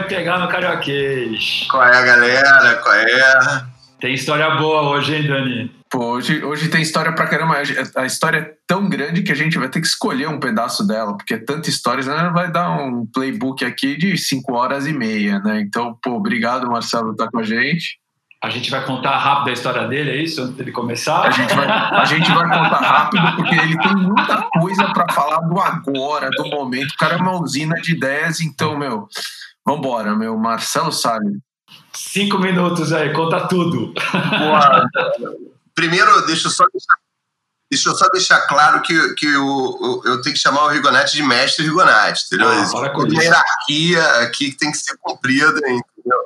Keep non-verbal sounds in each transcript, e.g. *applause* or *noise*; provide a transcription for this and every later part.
vai pegar no carioquês. Qual é, galera? Qual é? Tem história boa hoje, hein, Dani? Pô, hoje, hoje tem história pra caramba. A história é tão grande que a gente vai ter que escolher um pedaço dela, porque é tanta história, né? vai dar um playbook aqui de 5 horas e meia, né? Então, pô, obrigado, Marcelo, por estar com a gente. A gente vai contar rápido a história dele, é isso? Antes dele começar? A gente vai, a gente vai contar rápido, porque ele tem muita coisa para falar do agora, do momento. O cara é uma usina de ideias, então, meu, vambora, meu. Marcelo Salles. Cinco minutos aí, conta tudo. Boa. Primeiro, deixa eu só deixar, deixa eu só deixar claro que, que eu, eu tenho que chamar o Rigonete de mestre Rigonete, entendeu? Ah, para com Uma hierarquia aqui que tem que ser cumprida, entendeu?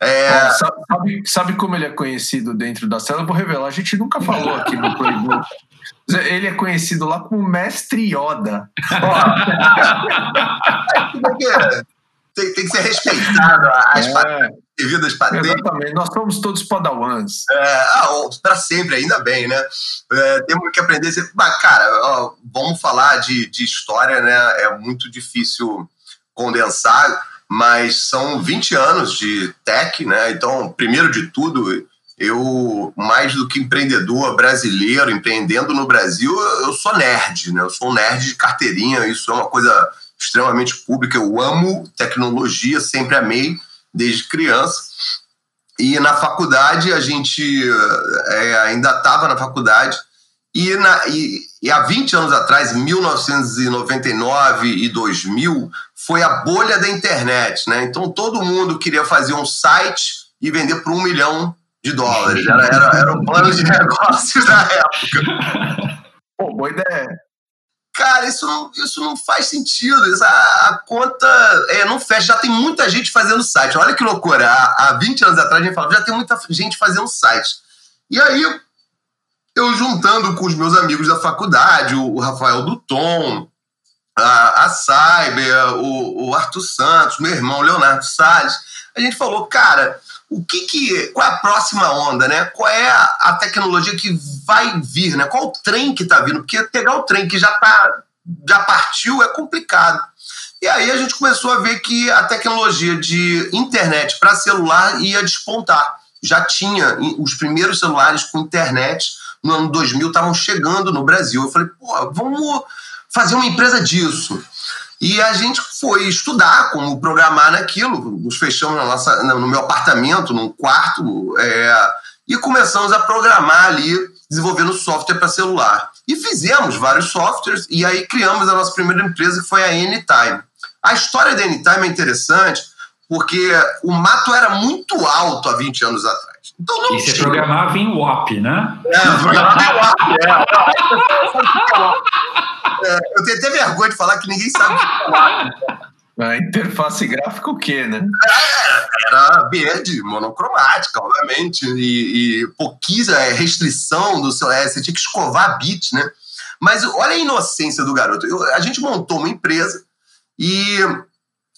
É... sabe, sabe, como ele é conhecido dentro da cela? Eu vou revelar, a gente nunca falou aqui no Playbook. Ele é conhecido lá como Mestre Yoda. Tem, tem, que ser respeitado as é. patentes, devidas patentes. Exatamente, nós somos todos padawans. É, ah, para sempre, ainda bem, né? É, temos que aprender. Mas, cara, ó, vamos falar de, de história, né? É muito difícil condensar mas são 20 anos de tech, né? Então, primeiro de tudo, eu, mais do que empreendedor brasileiro, empreendendo no Brasil, eu sou nerd, né? Eu sou um nerd de carteirinha, isso é uma coisa extremamente pública. Eu amo tecnologia, sempre amei, desde criança. E na faculdade, a gente é, ainda estava na faculdade, e, na, e, e, há 20 anos atrás, 1999 e 2000, foi a bolha da internet, né? Então todo mundo queria fazer um site e vender por um milhão de dólares. Era, era, era o plano de *laughs* negócios da época. Pô, boa ideia. Cara, isso não, isso não faz sentido. Isso, a, a, conta é, não fecha. Já tem muita gente fazendo site. Olha que loucura. Há, há 20 anos atrás a gente falava, já tem muita gente fazendo site. E aí, eu juntando com os meus amigos da faculdade, o, o Rafael Duton, a, a Cyber, o, o Arthur Santos, meu irmão Leonardo Salles, a gente falou, cara, o que que qual é a próxima onda, né? Qual é a, tecnologia que vai vir, né? Qual o trem que está vindo? Porque pegar o trem que já tá já partiu é complicado. E aí a gente começou a ver que a tecnologia de internet para celular ia despontar. Já tinha os primeiros celulares com internet no ano 2000 estavam chegando no Brasil. Eu falei, pô, vamos fazer uma empresa disso. E a gente foi estudar como programar naquilo. Nos fechamos na nossa, no meu apartamento, num quarto, é, e começamos a programar ali, desenvolvendo software para celular. E fizemos vários softwares, e aí criamos a nossa primeira empresa, que foi a Anytime. A história da Anytime é interessante, porque o mato era muito alto há 20 anos atrás. Então e você programava em WAP, né? É, programava em WAP, é. é. Eu tenho até vergonha de falar que ninguém sabe o que é WAP. A interface gráfica o quê, né? É, era verde, monocromática, obviamente, e, e pouquíssima restrição do seu. É, você tinha que escovar bit, né? Mas olha a inocência do garoto. Eu, a gente montou uma empresa e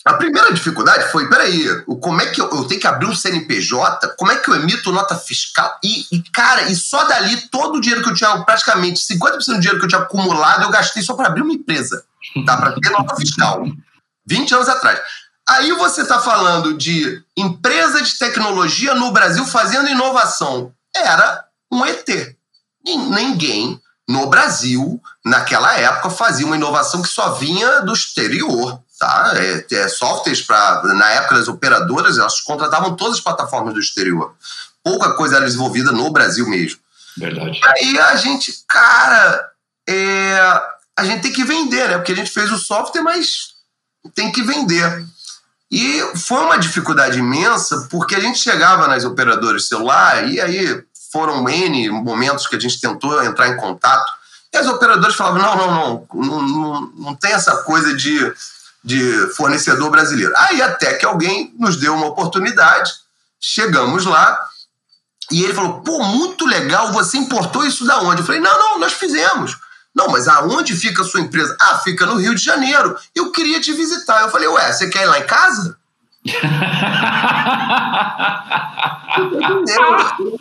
a primeira dificuldade foi, peraí, como é que eu, eu, tenho que abrir um CNPJ? Como é que eu emito nota fiscal? E, e, cara, e só dali, todo o dinheiro que eu tinha, praticamente 50% do dinheiro que eu tinha acumulado, eu gastei só para abrir uma empresa, tá? Para ter nota fiscal. 20 anos atrás. Aí você está falando de empresa de tecnologia no Brasil fazendo inovação. Era um ET. Ninguém no Brasil, naquela época, fazia uma inovação que só vinha do exterior tá? É, é, softwares para na época das operadoras elas contratavam todas as plataformas do exterior. Pouca coisa era desenvolvida no Brasil mesmo. Verdade. Aí a gente, cara, é, a gente tem que vender, né? Porque a gente fez o software, mas tem que vender. E foi uma dificuldade imensa, porque a gente chegava nas operadoras celular e aí foram N momentos que a gente tentou entrar em contato. E as operadoras falavam: não, não, não, não, não, não tem essa coisa de de fornecedor brasileiro. Aí até que alguém nos deu uma oportunidade, chegamos lá e ele falou: pô, muito legal, você importou isso da onde? Eu falei: não, não, nós fizemos. Não, mas aonde fica a sua empresa? Ah, fica no Rio de Janeiro. Eu queria te visitar. Eu falei: ué, você quer ir lá em casa? *laughs*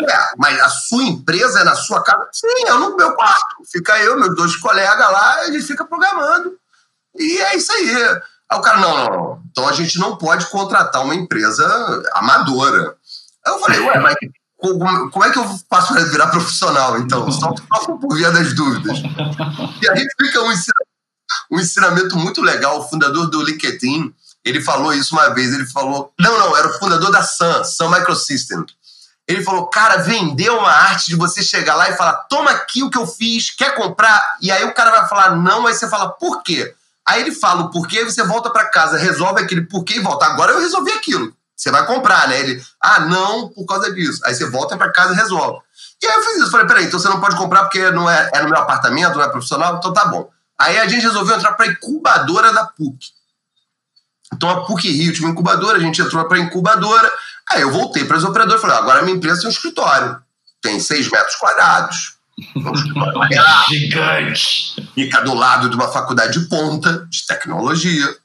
é, mas a sua empresa é na sua casa? Sim, é no meu quarto. Fica eu, meus dois colegas lá, gente fica programando. E é isso aí. Aí o cara, não, não, não. Então a gente não pode contratar uma empresa amadora. Aí eu falei, ué, mas como é que eu faço para virar profissional, então? Só, *laughs* só por via das dúvidas. E aí fica um ensinamento, um ensinamento muito legal. O fundador do LinkedIn, ele falou isso uma vez. Ele falou, não, não, era o fundador da Sun, Sun Microsystem. Ele falou, cara, vendeu uma arte de você chegar lá e falar, toma aqui o que eu fiz, quer comprar? E aí o cara vai falar não, aí você fala, por quê? Aí ele fala o porquê, você volta para casa, resolve aquele porquê e volta. Agora eu resolvi aquilo. Você vai comprar, né? Ele, ah, não, por causa disso. Aí você volta para casa e resolve. E aí eu fiz isso. Falei, peraí, então você não pode comprar porque não é, é no meu apartamento, não é profissional? Então tá bom. Aí a gente resolveu entrar para a incubadora da PUC. Então a PUC Rio tinha uma incubadora, a gente entrou para a incubadora. Aí eu voltei para os operadores e falei, agora a minha empresa tem um escritório. Tem seis metros quadrados. Um Gigante. Fica do lado de uma faculdade de ponta de tecnologia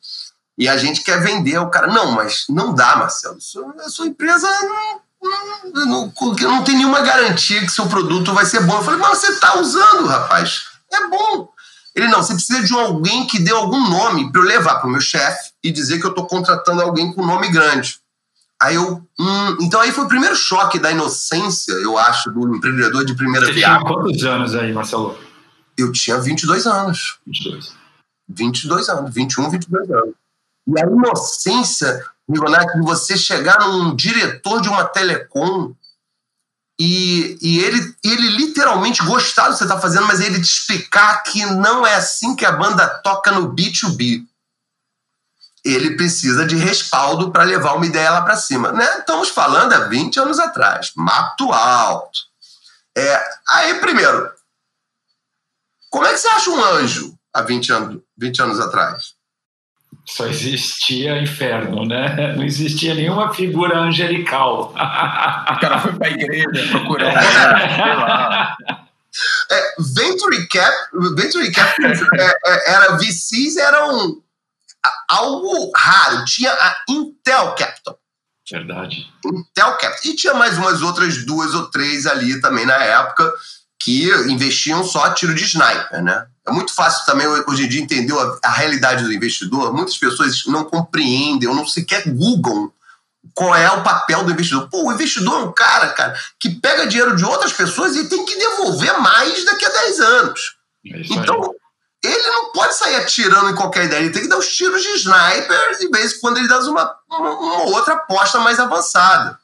e a gente quer vender. O cara, não, mas não dá, Marcelo. A sua empresa não, não, não, tem nenhuma garantia que seu produto vai ser bom. Eu falei, mas você está usando, rapaz. É bom. Ele, não, você precisa de alguém que dê algum nome para eu levar para o meu chefe e dizer que eu estou contratando alguém com nome grande. Aí eu. Hum, então aí foi o primeiro choque da inocência, eu acho, do empreendedor de primeira viagem. Você tinha quantos anos aí, Marcelo? Eu tinha 22 anos. 22. 22 anos, 21, 22 anos. E a inocência, Nicolás, de você chegar num diretor de uma telecom e, e ele, ele literalmente gostar do que você está fazendo, mas ele te explicar que não é assim que a banda toca no B2B. Ele precisa de respaldo para levar uma ideia lá para cima. Né? Estamos falando há 20 anos atrás. Mato alto. É, aí, primeiro, como é que você acha um anjo há 20 anos, 20 anos atrás? só existia inferno, né? Não existia nenhuma figura angelical. O cara foi para a igreja procurar. É. É, Venture Cap, Venture Cap é, é, era VCs eram algo raro. Tinha a Intel Capital. Verdade. Intel Capital. E tinha mais umas outras duas ou três ali também na época que investiam só a tiro de sniper, né? É muito fácil também hoje em dia entender a, a realidade do investidor. Muitas pessoas não compreendem ou não sequer googlam qual é o papel do investidor. Pô, o investidor é um cara, cara, que pega dinheiro de outras pessoas e tem que devolver mais daqui a 10 anos. É então, ele não pode sair atirando em qualquer ideia, ele tem que dar os tiros de sniper de vez em quando, ele dá uma, uma, uma outra aposta mais avançada.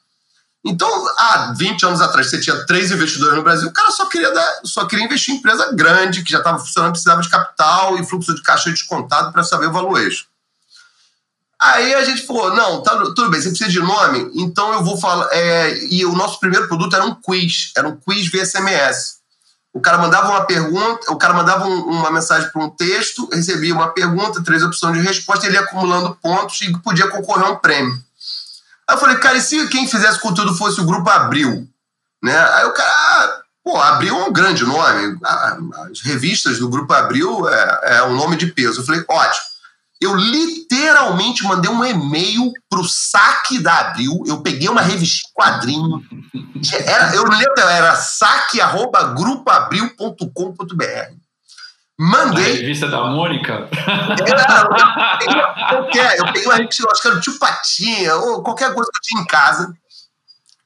Então, há 20 anos atrás, você tinha três investidores no Brasil, o cara só queria, dar, só queria investir em empresa grande, que já estava funcionando, precisava de capital e fluxo de caixa descontado para saber o valuation. Aí a gente falou: não, tá, tudo bem, você precisa de nome, então eu vou falar. É, e o nosso primeiro produto era um quiz, era um quiz via SMS. O cara mandava uma pergunta, o cara mandava um, uma mensagem para um texto, recebia uma pergunta, três opções de resposta, ele ia acumulando pontos e podia concorrer a um prêmio. Aí eu falei, cara, e se quem fizesse conteúdo fosse o Grupo Abril? Né? Aí o cara, ah, pô, Abril é um grande nome. As revistas do Grupo Abril é, é um nome de peso. Eu falei, ótimo. Eu literalmente mandei um e-mail pro saque da Abril. Eu peguei uma revista quadrinho. Era, eu lembro, era saque.grupoabril.com.br. Mandei. A revista da Mônica? É, eu, peguei, eu peguei uma revista, acho que era o Tio Patinha, ou qualquer coisa que eu tinha em casa.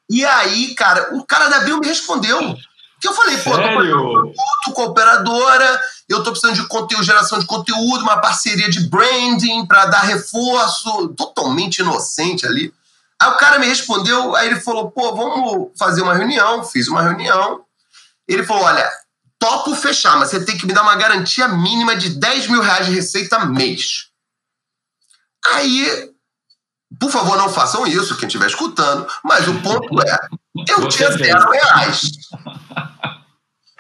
E aí, cara, o cara da Abril me respondeu. Que eu falei, pô, Sério? tô com operadora, eu tô precisando de conteúdo, geração de conteúdo, uma parceria de branding para dar reforço, totalmente inocente ali. Aí o cara me respondeu, aí ele falou, pô, vamos fazer uma reunião, fiz uma reunião. Ele falou, olha, topo fechar, mas você tem que me dar uma garantia mínima de 10 mil reais de receita mês. Aí, por favor, não façam isso, quem estiver escutando, mas o ponto é: eu tinha zero reais.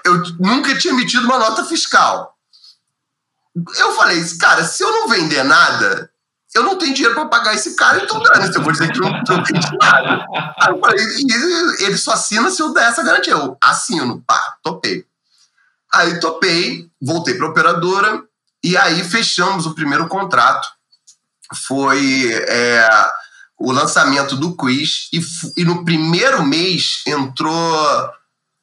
Eu nunca tinha emitido uma nota fiscal. Eu falei, cara, se eu não vender nada, eu não tenho dinheiro para pagar esse cara, então dane eu vou dizer que não, não tem nada. Aí eu falei, ele só assina se eu der essa garantia. Eu assino, pá, topei. Aí topei, voltei para a operadora e aí fechamos o primeiro contrato. Foi é, o lançamento do quiz e, e no primeiro mês entrou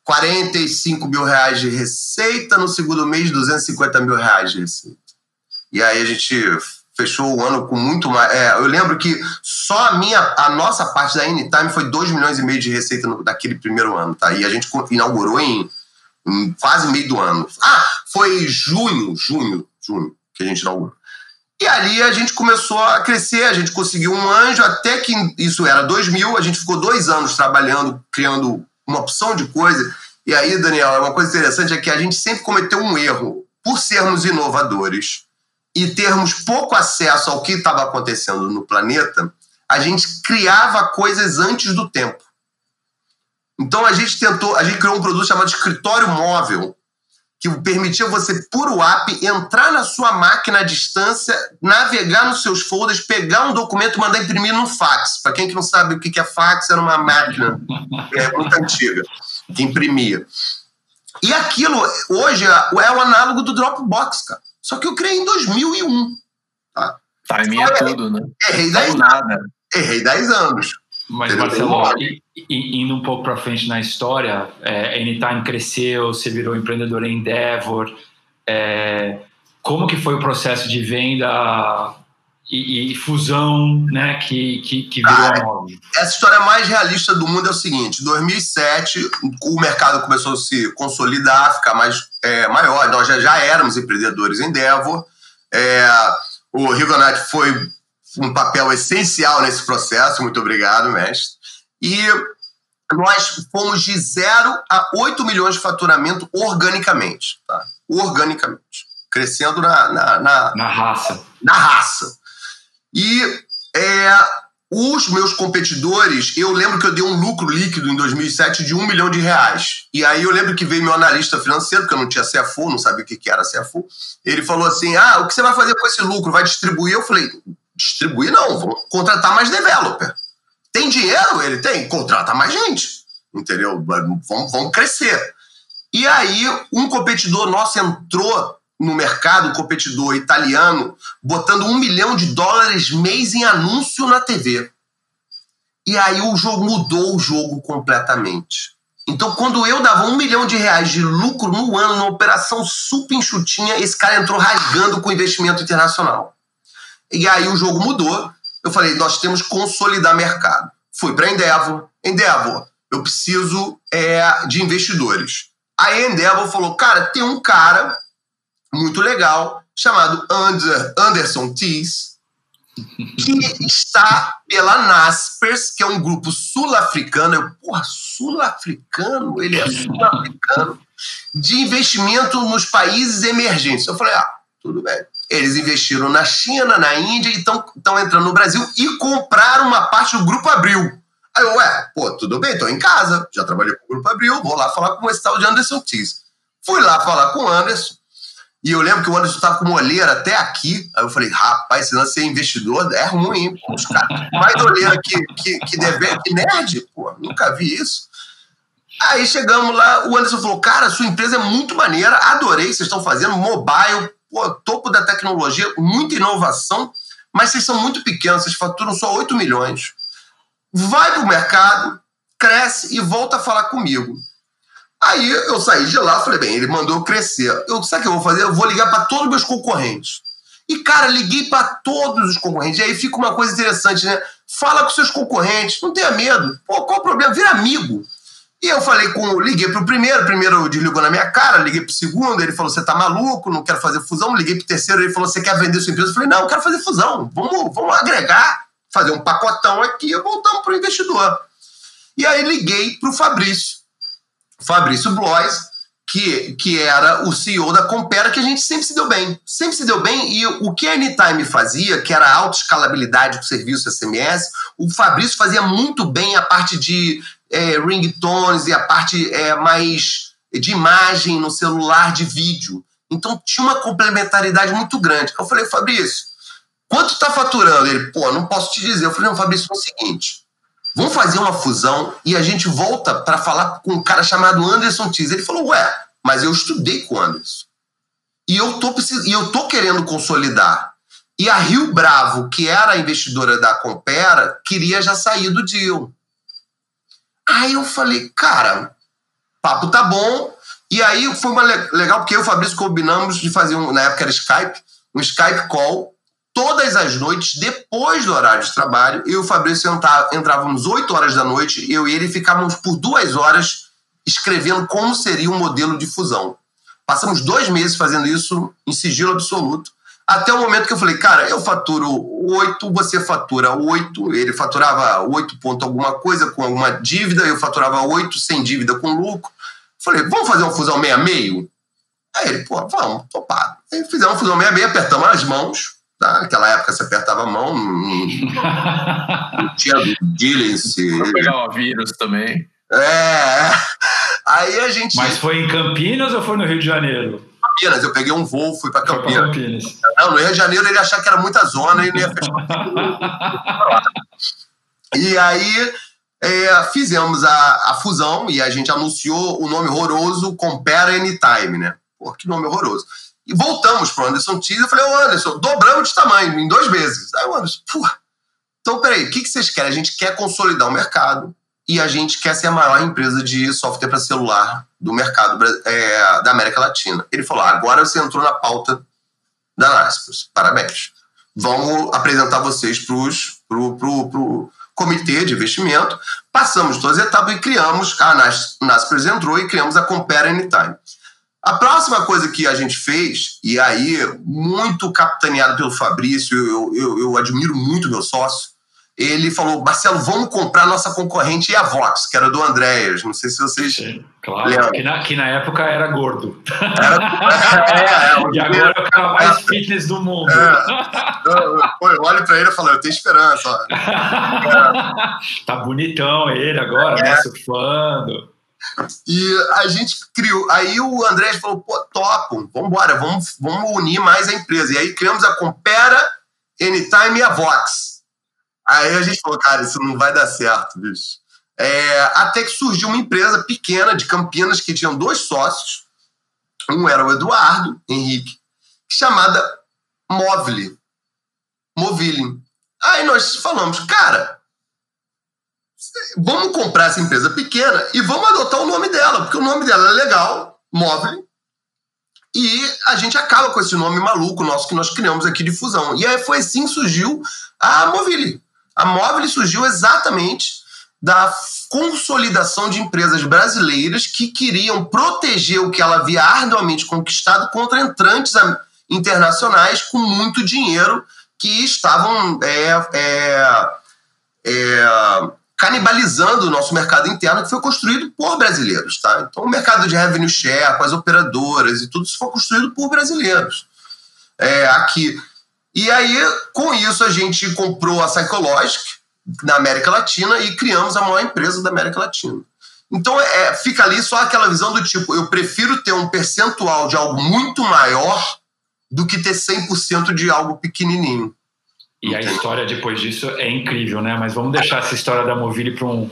45 mil reais de receita, no segundo mês 250 mil reais de receita. E aí a gente fechou o ano com muito mais. É, eu lembro que só a minha, a nossa parte da Anytime foi 2 milhões e meio de receita no, daquele primeiro ano, tá? E a gente inaugurou em, em quase meio do ano. Ah, foi junho, junho, junho que a gente inaugurou. E ali a gente começou a crescer, a gente conseguiu um anjo, até que isso era 2000, a gente ficou dois anos trabalhando, criando uma opção de coisa. E aí, Daniel, uma coisa interessante é que a gente sempre cometeu um erro por sermos inovadores e termos pouco acesso ao que estava acontecendo no planeta, a gente criava coisas antes do tempo. Então a gente tentou, a gente criou um produto chamado escritório móvel, que permitia você, por o app, entrar na sua máquina à distância, navegar nos seus folders, pegar um documento e mandar imprimir no fax. Para quem que não sabe o que é fax, era uma máquina é, muito antiga que imprimia. E aquilo, hoje, é o análogo do Dropbox, cara. Só que eu criei em 2001. Tá? Timing é tudo, né? Errei 10 anos. Errei 10 anos. Mas, Marcelo, indo um pouco para frente na história, é, Anytime cresceu, você virou empreendedor em Endeavor. É, como que foi o processo de venda e, e fusão né, que, que, que virou a Mob? Essa história mais realista do mundo é o seguinte: em 2007, o mercado começou a se consolidar, ficar mais é, maior. Nós já, já éramos empreendedores em Endeavor. É, o Rigonati foi um papel essencial nesse processo. Muito obrigado, mestre. E nós fomos de 0 a 8 milhões de faturamento organicamente. Tá? Organicamente. Crescendo na, na, na, na raça. Na raça. E é, os meus competidores, eu lembro que eu dei um lucro líquido em 2007 de um milhão de reais. E aí eu lembro que veio meu analista financeiro, porque eu não tinha CFO, não sabia o que era CFO. Ele falou assim: Ah, o que você vai fazer com esse lucro? Vai distribuir? Eu falei: Distribuir não, vou contratar mais developer. Tem dinheiro? Ele tem, contrata mais gente. Entendeu? Vamos, vamos crescer. E aí, um competidor nosso entrou no mercado, um competidor italiano, botando um milhão de dólares mês em anúncio na TV. E aí o jogo mudou o jogo completamente. Então, quando eu dava um milhão de reais de lucro no ano, numa operação super enxutinha, esse cara entrou rasgando com investimento internacional. E aí o jogo mudou. Eu falei, nós temos que consolidar mercado. Fui para Endeavor. Endeavor, eu preciso é, de investidores. Aí a Endeavor falou, cara, tem um cara muito legal chamado Anderson Tees, que está pela Naspers, que é um grupo sul-africano. Eu, porra, sul-africano? Ele é sul-africano. De investimento nos países emergentes. Eu falei, ah, tudo bem. Eles investiram na China, na Índia e estão entrando no Brasil e compraram uma parte do Grupo Abril. Aí eu, ué, pô, tudo bem, estou em casa, já trabalhei com o Grupo Abril, vou lá falar com esse tal de Anderson Tees. Fui lá falar com o Anderson, e eu lembro que o Anderson estava com olheira até aqui. Aí eu falei, rapaz, se não ser investidor é ruim. Os caras, mais olheira que, que, que, deve, que nerd, pô, nunca vi isso. Aí chegamos lá, o Anderson falou, cara, sua empresa é muito maneira, adorei, vocês estão fazendo mobile, pô, topo da tecnologia, muita inovação, mas vocês são muito pequenos, vocês faturam só 8 milhões. Vai para o mercado, cresce e volta a falar comigo. Aí eu saí de lá, falei, bem, ele mandou crescer. Eu, sabe o que eu vou fazer? Eu vou ligar para todos os meus concorrentes. E, cara, liguei para todos os concorrentes. E aí fica uma coisa interessante, né? Fala com seus concorrentes, não tenha medo. Pô, qual o problema? Vira amigo. E eu falei com. Liguei pro primeiro, o primeiro desligou na minha cara, liguei pro segundo, ele falou: você tá maluco, não quero fazer fusão. Liguei pro terceiro, ele falou: você quer vender sua empresa? Eu falei: não, eu quero fazer fusão. Vamos, vamos agregar, fazer um pacotão aqui e voltamos pro investidor. E aí liguei pro Fabrício, Fabrício Blois, que, que era o CEO da Compera, que a gente sempre se deu bem. Sempre se deu bem. E o que a Anytime fazia, que era a autoescalabilidade do serviço SMS, o Fabrício fazia muito bem a parte de é, ringtones e a parte é, mais de imagem no celular, de vídeo. Então tinha uma complementaridade muito grande. Eu falei, Fabrício, quanto está faturando? Ele, pô, não posso te dizer. Eu falei, não, Fabrício, é o seguinte. Vamos fazer uma fusão e a gente volta para falar com um cara chamado Anderson Tis. Ele falou, ué, mas eu estudei com o Anderson. E eu tô, precis... e eu tô querendo consolidar. E a Rio Bravo, que era a investidora da Compera, queria já sair do deal. Aí eu falei, cara, papo tá bom. E aí foi uma legal, porque eu e o Fabrício combinamos de fazer um, na época era Skype, um Skype call todas as noites, depois do horário de trabalho. Eu e o Fabrício entrávamos 8 horas da noite, eu e ele ficávamos por duas horas escrevendo como seria um modelo de fusão. Passamos dois meses fazendo isso em sigilo absoluto, até o momento que eu falei, cara, eu faturo 8, você fatura 8, ele faturava 8 ponto alguma coisa com alguma dívida, eu faturava 8 sem dívida com lucro. Falei, vamos fazer uma fusão meia-meio? Aí ele, pô, vamos, topado. Aí fizemos uma fusão meia-meio, apertamos as mãos, Tá? Naquela época você apertava a mão, não, não tinha diligence. *laughs* Pegava vírus também. É. Aí a gente. Mas foi em Campinas ou foi no Rio de Janeiro? Campinas, eu peguei um voo, fui para Campinas. Campinas. Não, no Rio de Janeiro ele achava que era muita zona e não ia fechar. *laughs* e aí é, fizemos a, a fusão e a gente anunciou o nome horroroso Compare Anytime, né? Pô, que nome horroroso. E voltamos para o Anderson Tease. Eu falei, ô Anderson, dobramos de tamanho em dois meses. Aí o Anderson, pô, então peraí, o que, que vocês querem? A gente quer consolidar o mercado e a gente quer ser a maior empresa de software para celular do mercado é, da América Latina. Ele falou, ah, agora você entrou na pauta da Naspers. Parabéns. Vamos apresentar vocês para o pro, pro comitê de investimento. Passamos todas as etapas e criamos, a Naspers entrou e criamos a Compare Anytime. A próxima coisa que a gente fez, e aí, muito capitaneado pelo Fabrício, eu, eu, eu admiro muito meu sócio, ele falou: Marcelo, vamos comprar nossa concorrente e a Vox, que era do Andréas. Não sei se vocês. Sim, claro, que na, que na, época era gordo. Era, *laughs* é, é, e agora é o cara mais fitness do mundo. É. Eu, eu olho para ele e falo: eu tenho esperança. *laughs* tá bonitão ele agora, né, surfando. E a gente criou. Aí o André falou: pô, topo, vamos embora, vamos, vamos unir mais a empresa. E aí criamos a Compera, Anytime e a Vox. Aí a gente falou: cara, isso não vai dar certo, bicho. É, até que surgiu uma empresa pequena de Campinas que tinha dois sócios. Um era o Eduardo Henrique, chamada Movile. Movile. Aí nós falamos, cara, vamos comprar essa empresa pequena e vamos adotar o nome dela, porque o nome dela é legal, móvel, e a gente acaba com esse nome maluco nosso que nós criamos aqui de fusão. E aí foi assim que surgiu a Movile. A Movile surgiu exatamente da consolidação de empresas brasileiras que queriam proteger o que ela havia arduamente conquistado contra entrantes internacionais com muito dinheiro que estavam é, é, é, canibalizando o nosso mercado interno que foi construído por brasileiros, tá? Então o mercado de revenue share, com as operadoras e tudo isso foi construído por brasileiros. É, aqui. E aí, com isso, a gente comprou a Psychologic na América Latina e criamos a maior empresa da América Latina. Então é, fica ali só aquela visão do tipo, eu prefiro ter um percentual de algo muito maior do que ter 100% de algo pequenininho. E a história depois disso é incrível, né? Mas vamos deixar essa história da Movile para um,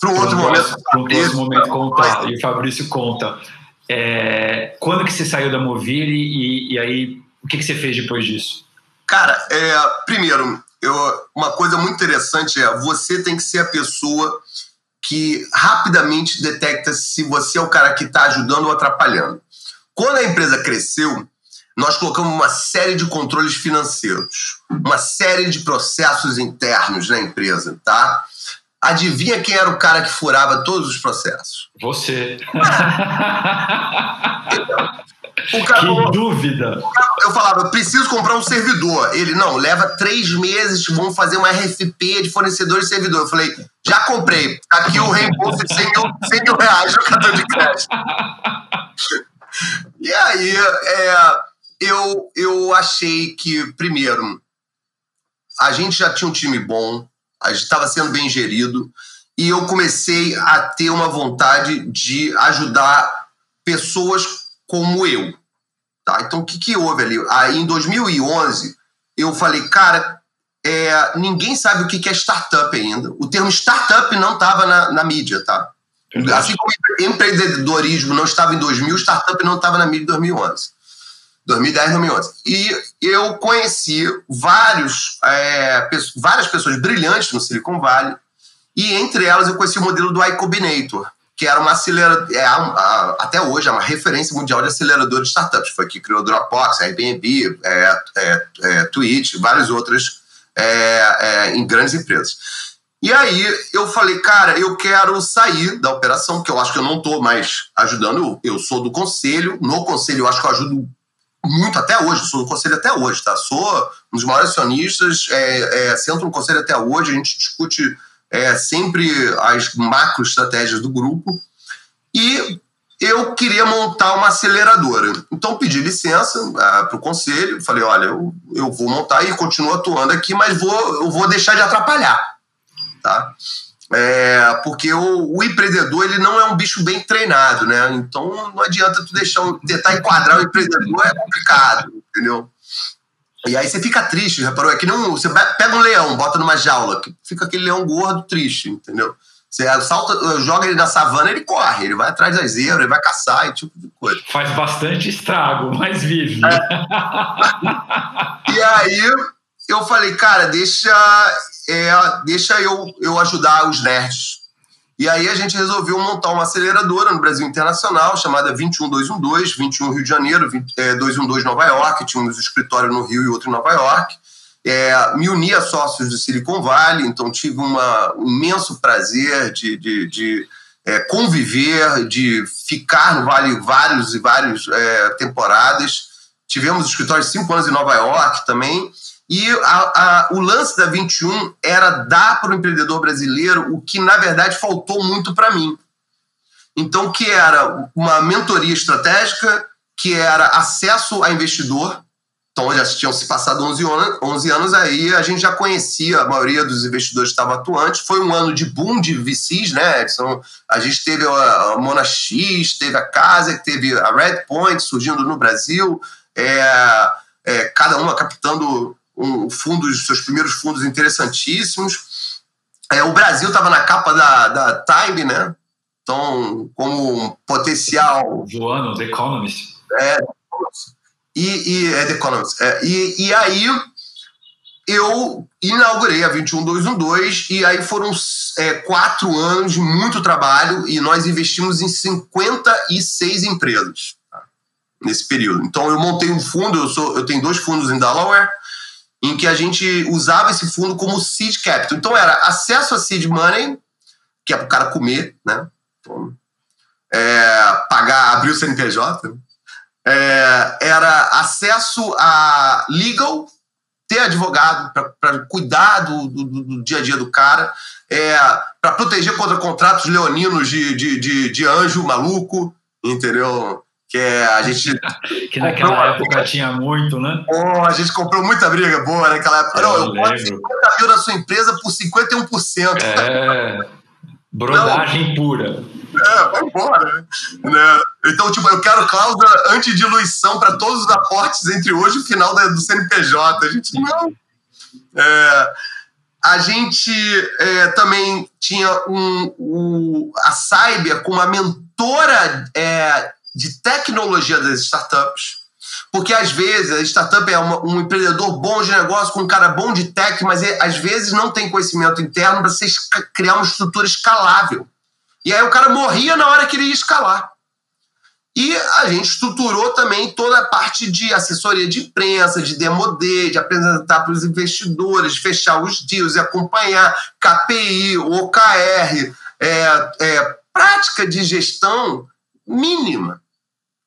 para um outro momento. Para um outro momento contar. E o Fabrício conta. É, quando que você saiu da Movile e, e aí o que, que você fez depois disso? Cara, é, primeiro, eu, uma coisa muito interessante é você tem que ser a pessoa que rapidamente detecta se você é o cara que está ajudando ou atrapalhando. Quando a empresa cresceu, nós colocamos uma série de controles financeiros, uma série de processos internos na empresa, tá? Adivinha quem era o cara que furava todos os processos? Você. *laughs* o cara que falou, dúvida! Eu falava, preciso comprar um servidor. Ele, não, leva três meses, vamos fazer uma RFP de fornecedor e servidor. Eu falei, já comprei. Tá aqui o reembolso de 100 mil, 100 mil reais no cartão de crédito. e aí, é, eu, eu achei que, primeiro, a gente já tinha um time bom, a gente estava sendo bem gerido, e eu comecei a ter uma vontade de ajudar pessoas como eu. Tá? Então, o que, que houve ali? Aí, em 2011, eu falei, cara, é, ninguém sabe o que, que é startup ainda. O termo startup não estava na, na mídia, tá? Assim como empreendedorismo não estava em 2000, startup não estava na mídia em 2011. 2010, 2011. E eu conheci vários, é, várias pessoas brilhantes no Silicon Valley, e entre elas eu conheci o modelo do iCombinator. Que era uma aceleradora, é, até hoje é uma referência mundial de acelerador de startups. Foi que criou Dropbox, Airbnb, é, é, é, Twitch, várias outras é, é, em grandes empresas. E aí eu falei, cara, eu quero sair da operação, porque eu acho que eu não estou mais ajudando. Eu, eu, sou do conselho. No conselho, eu acho que eu ajudo muito até hoje. Sou do conselho até hoje, tá? Sou um dos maiores acionistas, é, é, sento no conselho até hoje. A gente discute é, sempre as macro estratégias do grupo. E eu queria montar uma aceleradora. Então pedi licença ah, para o conselho, falei, olha, eu, eu vou montar e continuo atuando aqui, mas vou, eu vou deixar de atrapalhar tá? É, porque o, o, empreendedor ele não é um bicho bem treinado, né? Então não adianta tu deixar tentar enquadrar o empreendedor é complicado, entendeu? E aí você fica triste, reparou? É que não você pega um leão, bota numa jaula, fica aquele leão gordo, triste, entendeu? Você salta, joga ele na savana, ele corre, ele vai atrás das zebras, ele vai caçar e tipo de coisa. Faz bastante estrago, mas vive. É. e aí eu falei, cara, deixa é, deixa eu, eu ajudar os nerds. E aí a gente resolveu montar uma aceleradora no Brasil Internacional, chamada 21212, 21 Rio de Janeiro, 20, é, 212 Nova York, tínhamos um escritório no Rio e outro em Nova York. É, me uni a sócios do Silicon Valley, então tive uma, um imenso prazer de, de, de é, conviver, de ficar no Vale vários e várias é, temporadas. Tivemos escritório cinco anos em Nova York também. E a, a, o lance da 21 era dar para o empreendedor brasileiro o que, na verdade, faltou muito para mim. Então, que era uma mentoria estratégica, que era acesso a investidor. Então, já tinham se passado 11 anos, 11 anos aí, a gente já conhecia a maioria dos investidores que estavam atuantes. Foi um ano de boom de VCs, né, Edson? A gente teve a, Mona X, teve a Casa, teve a Redpoint surgindo no Brasil, é, é, cada uma captando um fundo, seus primeiros fundos interessantíssimos. É, o Brasil estava na capa da, da Time, né? Então, como um potencial. Voando, The Economist. É, e, e, é The Economist. É, e, e aí eu inaugurei a 21212 e aí foram é, quatro anos de muito trabalho e nós investimos em 56 empresas tá? nesse período. Então eu montei um fundo, eu, sou, eu tenho dois fundos em Delaware, em que a gente usava esse fundo como seed capital. Então era acesso a seed money, que é para o cara comer, né? Então, é, pagar, abrir o CNPJ. Né? É, era acesso a legal, ter advogado para cuidar do, do, do, dia a dia do cara, é, para proteger contra contratos leoninos de, de, de, de anjo maluco, entendeu? Que é, a gente. *laughs* que naquela época tinha muito, né? Oh, a gente comprou muita briga boa naquela época. Eu não, eu boto 50 mil da sua empresa por 51%. É. *laughs* Brodagem não. pura. É, vai embora. Né? Então, tipo, eu quero cláusula antidiluição para todos os aportes entre hoje e o final do CNPJ. A gente não. É, a gente é, também tinha um, um, a Cyber com uma mentora é, de tecnologia das startups. Porque às vezes a startup é uma, um empreendedor bom de negócio, com um cara bom de tech, mas ele, às vezes não tem conhecimento interno para você criar uma estrutura escalável. E aí o cara morria na hora que ele ia escalar. E a gente estruturou também toda a parte de assessoria de imprensa, de demodê, de apresentar para os investidores, de fechar os deals, e acompanhar KPI, OKR, é, é, prática de gestão mínima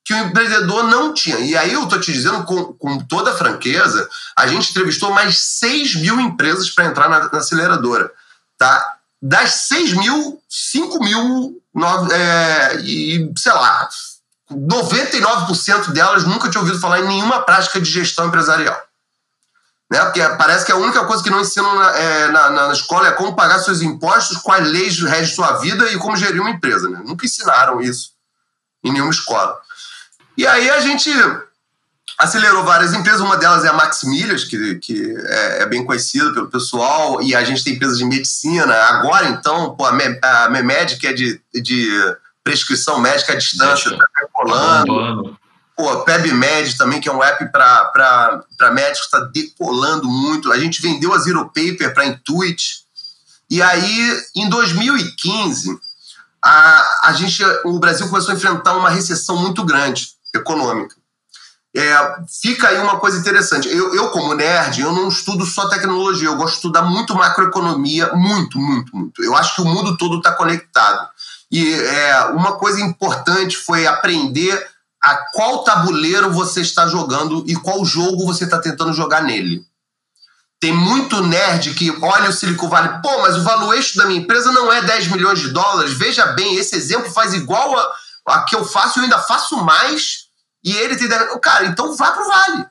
que o empreendedor não tinha. E aí eu estou te dizendo com, com toda franqueza, a gente entrevistou mais 6 mil empresas para entrar na, na, aceleradora. Tá? Das 6 mil, 5 mil, nove, é, e sei lá, 99% delas nunca tinha ouvido falar em nenhuma prática de gestão empresarial. Né? Porque parece que a única coisa que não ensinam na, é, na, na, escola é como pagar seus impostos, quais leis regem sua vida e como gerir uma empresa. Né? Nunca ensinaram isso em nenhuma escola. E aí a gente acelerou várias empresas, uma delas é a Maximilias, que, que é, é, bem conhecida pelo pessoal, e a gente tem empresas de medicina. Agora, então, pô, a, Me, a Memed, que é de, de prescrição médica à distância, está decolando. Pô, a PebMed também, que é um app para médicos, está decolando muito. A gente vendeu a Zero Paper para Intuit. E aí, em 2015, a, a gente, o Brasil começou a enfrentar uma recessão muito grande econômica. É, fica aí uma coisa interessante. Eu, eu, como nerd, eu não estudo só tecnologia, eu gosto de estudar muito macroeconomia, muito, muito, muito. Eu acho que o mundo todo está conectado. E é, uma coisa importante foi aprender a qual tabuleiro você está jogando e qual jogo você está tentando jogar nele. Tem muito nerd que olha o Silicon Valley, pô, mas o valuation da minha empresa não é 10 milhões de dólares. Veja bem, esse exemplo faz igual a, a que eu faço, eu ainda faço mais e ele tem. Cara, então vá pro Vale.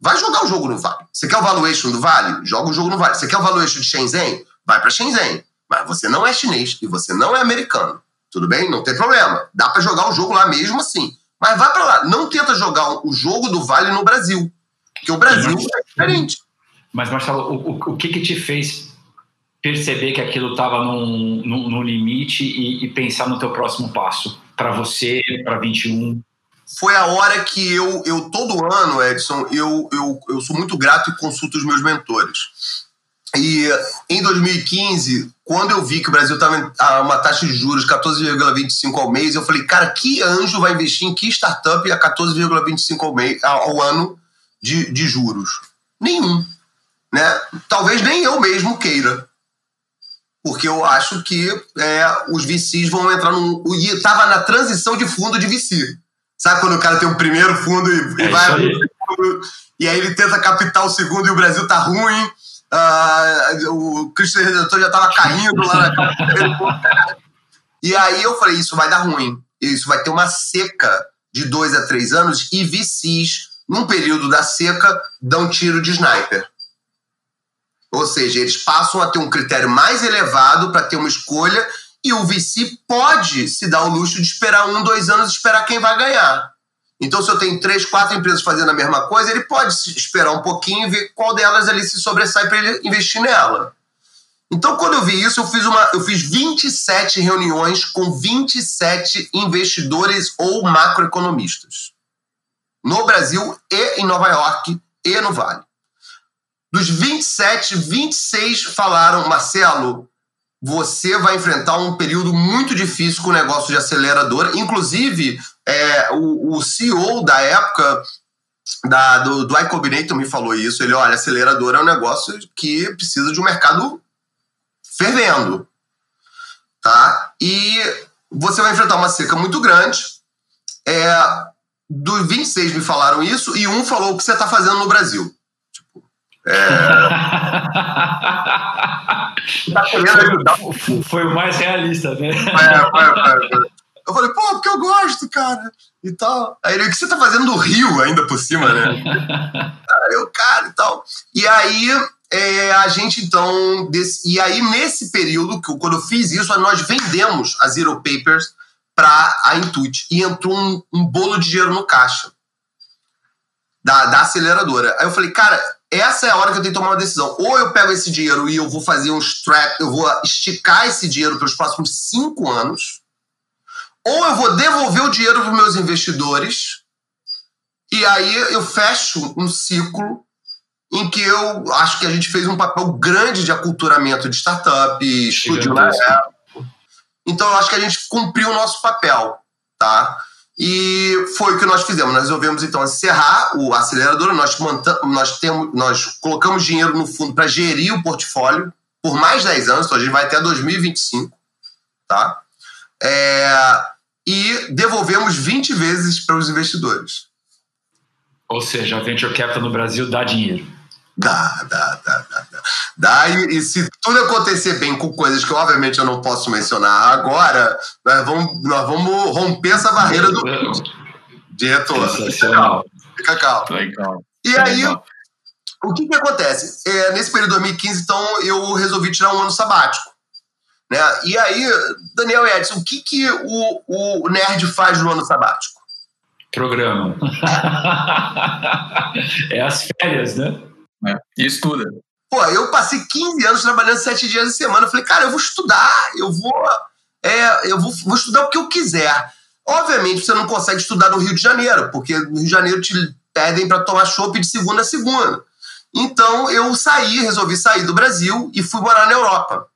Vai jogar o jogo no Vale. Você quer o valuation do Vale? Joga o jogo no Vale. Você quer o valuation de Shenzhen? Vai para Shenzhen. Mas você não é chinês e você não é americano. Tudo bem? Não tem problema. Dá para jogar o jogo lá mesmo assim. Mas vai para lá. Não tenta jogar o jogo do Vale no Brasil. Porque o Brasil é diferente. Mas, Marcelo, o, o, o que, que te fez perceber que aquilo estava num, num, num, limite e, e pensar no teu próximo passo? Para você, para 21? Foi a hora que eu, eu todo ano, Edson, eu, eu, eu sou muito grato e consulto os meus mentores. E em 2015, quando eu vi que o Brasil estava a uma taxa de juros 14,25 ao mês, eu falei, cara, que anjo vai investir em que startup a 14,25 ao, mês, ao ano de, de juros? Nenhum. Né? Talvez nem eu mesmo queira. Porque eu acho que é, os VCs vão entrar num. E estava na transição de fundo de VC. Sabe quando o cara tem o primeiro fundo e, é vai abrir o segundo, e aí ele tenta captar o segundo e o Brasil tá ruim. Uh, o Cristo Redentor já tava caindo lá na *laughs* E aí eu falei, isso vai dar ruim. Isso vai ter uma seca de dois a três anos e VCs, num período da seca, dão tiro de sniper. Ou seja, eles passam a ter um critério mais elevado para ter uma escolha e o VC pode se dar o luxo de esperar um, dois anos e esperar quem vai ganhar. Então, se eu tenho três, quatro empresas fazendo a mesma coisa, ele pode esperar um pouquinho e ver qual delas ali se sobressai para ele investir nela. Então, quando eu vi isso, eu fiz, uma, eu fiz 27 reuniões com 27 investidores ou macroeconomistas. No Brasil e em Nova York e no Vale. Dos 27, 26 falaram, Marcelo, você vai enfrentar um período muito difícil com o negócio de aceleradora. Inclusive, é, o, o CEO da época da, do, do iCombinator me falou isso. Ele, olha, aceleradora é um negócio que precisa de um mercado fervendo. Tá? E você vai enfrentar uma seca muito grande. É, dos 26 me falaram isso e um falou o que você está fazendo no Brasil. É... *laughs* tá querendo ajudar. Foi o mais realista, né? É, foi, foi, foi. Eu falei, pô, porque eu gosto, cara. E tal. Aí ele, o que você tá fazendo no Rio ainda por cima, né? *laughs* aí eu, cara, e tal. E aí é, a gente então. Desse, e aí, nesse período, que, quando eu fiz isso, nós vendemos a Zero Papers para a Intuit. E entrou um, um bolo de dinheiro no caixa da, da aceleradora. Aí eu falei, cara, essa é a hora que eu tenho que tomar uma decisão. Ou eu pego esse dinheiro e eu vou fazer um strap, eu vou esticar esse dinheiro para os próximos cinco anos, ou eu vou devolver o dinheiro para os meus investidores, e aí eu fecho um ciclo em que eu acho que a gente fez um papel grande de aculturamento de startup, na época. Então eu acho que a gente cumpriu o nosso papel, tá? E foi o que nós fizemos. Nós resolvemos então encerrar o acelerador. Nós, nós, temos, nós colocamos dinheiro no fundo para gerir o portfólio por mais 10 anos, então a gente vai até 2025. Tá? É, e devolvemos 20 vezes para os investidores. Ou seja, a venture capital no Brasil dá dinheiro. Dá, dá, dá, dá. Dá, dá e, e, se tudo acontecer bem com coisas que obviamente eu não posso mencionar agora, nós vamos, nós vamos romper essa barreira do diretor. Fica calmo. Fica calmo. Legal. E aí, Legal. o que que acontece? É, nesse período de 2015, então, eu resolvi tirar um ano sabático. Né? E aí, Daniel Edson, o que, que o, o nerd faz no ano sabático? Programa. *laughs* é as férias, né? É. E estuda. Pô, eu passei 15 anos trabalhando sete dias de semana. Eu falei, cara, eu vou estudar, eu vou, é, eu vou, vou estudar o que eu quiser. Obviamente, você não consegue estudar no Rio de Janeiro, porque no Rio de Janeiro te pedem para tomar chopp de segunda a segunda. Então, eu saí, resolvi sair do Brasil e fui morar na Europa.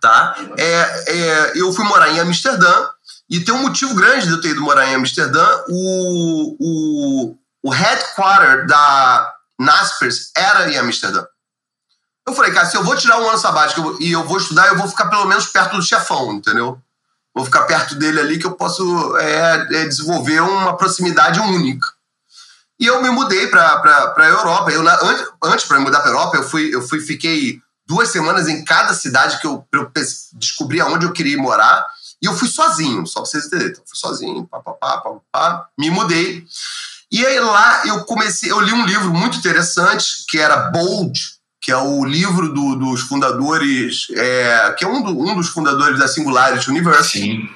tá? É, é, eu fui morar em Amsterdã e tem um motivo grande de eu ter ido morar em Amsterdã. O, o, o headquarter da Naspers era em Amsterdã. Eu falei, cara, se eu vou tirar um ano sabático e eu vou estudar, eu vou ficar pelo menos perto do chefão, entendeu? Vou ficar perto dele ali que eu posso é, é, desenvolver uma proximidade única. E eu me mudei para a Europa. Eu, antes antes para me mudar para a Europa, eu fui, eu fui, fiquei duas semanas em cada cidade que eu, eu descobri aonde eu queria morar. E eu fui sozinho, só para vocês entenderem. Então, fui sozinho, pá, pá, pá, pá, pá, me mudei. E aí lá eu comecei, eu li um livro muito interessante que era Bold, que é o livro do, dos fundadores, é, que é um, do, um, dos fundadores da Singularity University. Sim.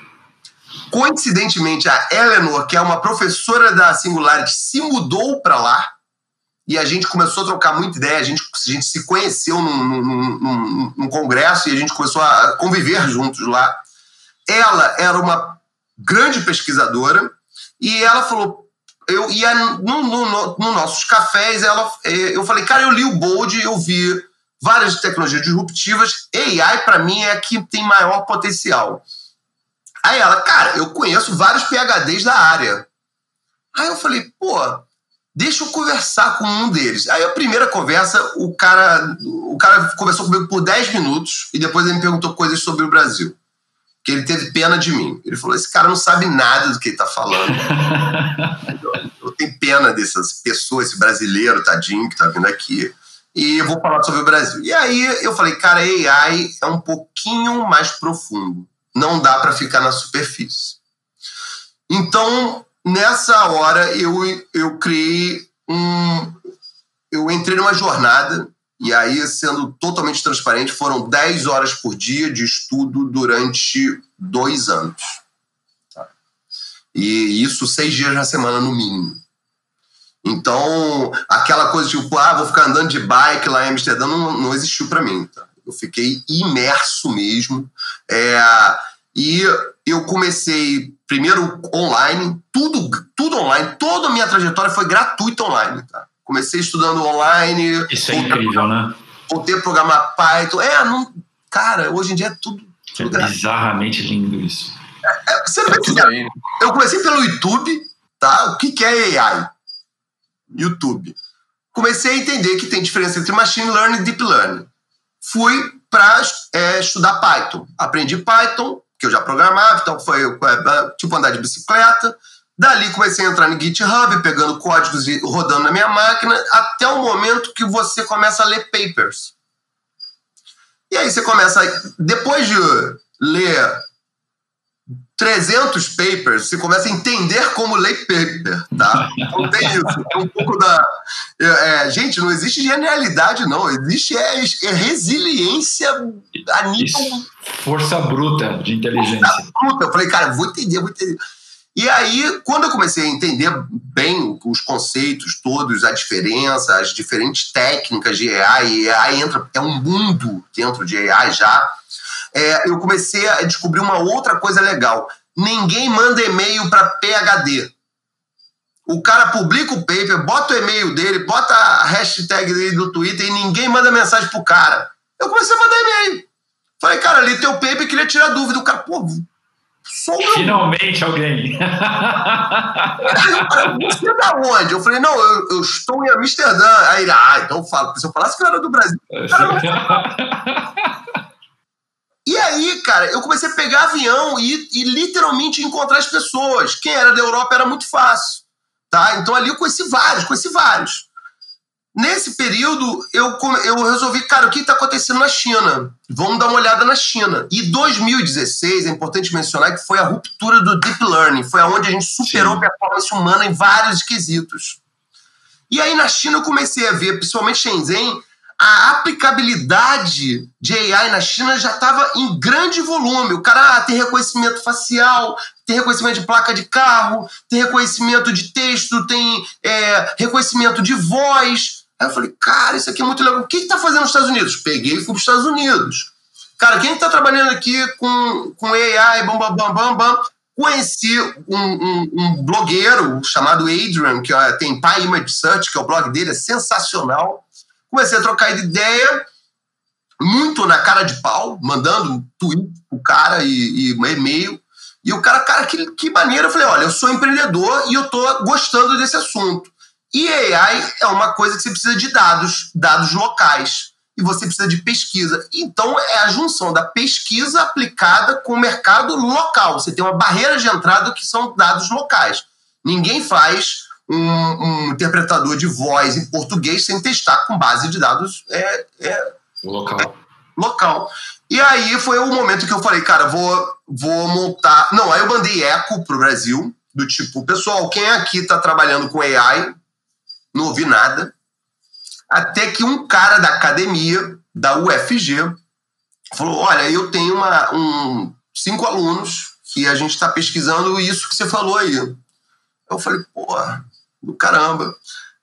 Coincidentemente, a Eleanor, que é uma professora da Singularity, se mudou para lá e a gente começou a trocar muita ideia. A gente, a gente se conheceu num, num, num, num congresso e a gente começou a conviver juntos lá. Ela era uma grande pesquisadora e ela falou: eu ia no, no, no, no nossos cafés, ela, é, eu falei, cara, eu li o Bold, eu vi várias tecnologias disruptivas, AI para mim é a que tem maior potencial. Aí ela, cara, eu conheço vários PhDs da área. Aí eu falei, pô, deixa eu conversar com um deles. Aí a primeira conversa, o cara, o cara conversou comigo por 10 minutos e depois ele me perguntou coisas sobre o Brasil que ele teve pena de mim. Ele falou: esse cara não sabe nada do que ele está falando. *laughs* eu tenho pena dessas pessoas, esse brasileiro tadinho que está vindo aqui. E eu vou falar sobre o Brasil. E aí eu falei, cara, AI é um pouquinho mais profundo. Não dá para ficar na superfície. Então, nessa hora, eu, eu criei um. Eu entrei numa jornada e aí, sendo totalmente transparente, foram 10 horas por dia de estudo durante dois anos. Tá? E isso seis dias na semana, no mínimo. Então, aquela coisa tipo, ah, vou ficar andando de bike lá em Amsterdã, não, não existiu para mim. Tá? Eu fiquei imerso mesmo. É, e eu comecei primeiro online, tudo, tudo online, toda a minha trajetória foi gratuita online. Tá? Comecei estudando online. Isso é incrível, né? Voltei a programar Python. É, não, cara, hoje em dia é tudo. tudo é bizarramente lindo isso. É, é, você é eu comecei pelo YouTube, tá? O que, que é AI? YouTube. Comecei a entender que tem diferença entre machine learning e deep learning. Fui para é, estudar Python. Aprendi Python, que eu já programava, então foi é, tipo andar de bicicleta. Dali comecei a entrar no GitHub, pegando códigos e rodando na minha máquina, até o momento que você começa a ler papers. E aí você começa, a, depois de ler 300 papers, você começa a entender como ler paper, tá? *laughs* Não tem isso. É um pouco da... É, é, gente, não existe genialidade, não. Existe é, é resiliência a nível... Isso. Força bruta de inteligência. Força bruta. Eu falei, cara, vou entender, vou entender. E aí, quando eu comecei a entender bem os conceitos todos, a diferença, as diferentes técnicas de AI, e AI entra, é um mundo dentro de AI já, é, eu comecei a descobrir uma outra coisa legal. Ninguém manda e-mail para PHD. O cara publica o paper, bota o e-mail dele, bota a hashtag dele do Twitter e ninguém manda mensagem pro cara. Eu comecei a mandar e-mail. Falei, cara, ali teu paper, queria tirar dúvida. O cara, pô, Finalmente alguém. *laughs* Você da onde? Eu falei, não, eu, eu, estou em Amsterdã. Aí ele, ah, então fala. Se eu falasse que eu era do Brasil. *laughs* e aí, cara, eu comecei a pegar avião e, e literalmente encontrar as pessoas. Quem era da Europa era muito fácil. Tá? Então ali eu conheci vários, conheci vários. Nesse período, eu, eu resolvi, cara, o que está acontecendo na China? Vamos dar uma olhada na China. E 2016, é importante mencionar que foi a ruptura do Deep Learning, foi aonde a gente superou Sim. a performance humana em vários quesitos. E aí na China eu comecei a ver, principalmente Shenzhen, a aplicabilidade de AI na China já estava em grande volume. O cara ah, tem reconhecimento facial, tem reconhecimento de placa de carro, tem reconhecimento de texto, tem é, reconhecimento de voz. Aí eu falei, cara, isso aqui é muito legal. O que está fazendo nos Estados Unidos? Peguei e fui para os Estados Unidos. Cara, quem está trabalhando aqui com, com AI, bam, bam, bam, bam, bam, conheci um, um, um, blogueiro chamado Adrian, que ó, tem Pi Image Search, que é o blog dele, é sensacional. Comecei a trocar ideia. muito na cara de pau, mandando tweet o cara e, e e-mail. E o cara, cara, que, que maneira. Eu falei, olha, eu sou empreendedor e eu tô gostando desse assunto. E AI é uma coisa que você precisa de dados, dados locais. E você precisa de pesquisa. Então, é a junção da pesquisa aplicada com o mercado local. Você tem uma barreira de entrada que são dados locais. Ninguém faz um, um interpretador de voz em português sem testar com base de dados é, é local. local. E aí foi o momento que eu falei, cara, vou, vou montar. Não, aí eu mandei eco pro Brasil, do tipo, pessoal, quem aqui está trabalhando com AI? Não ouvi nada. Até que um cara da academia, da UFG, falou: Olha, eu tenho uma, um, cinco alunos que a gente está pesquisando isso que você falou aí. Eu falei, porra, do caramba.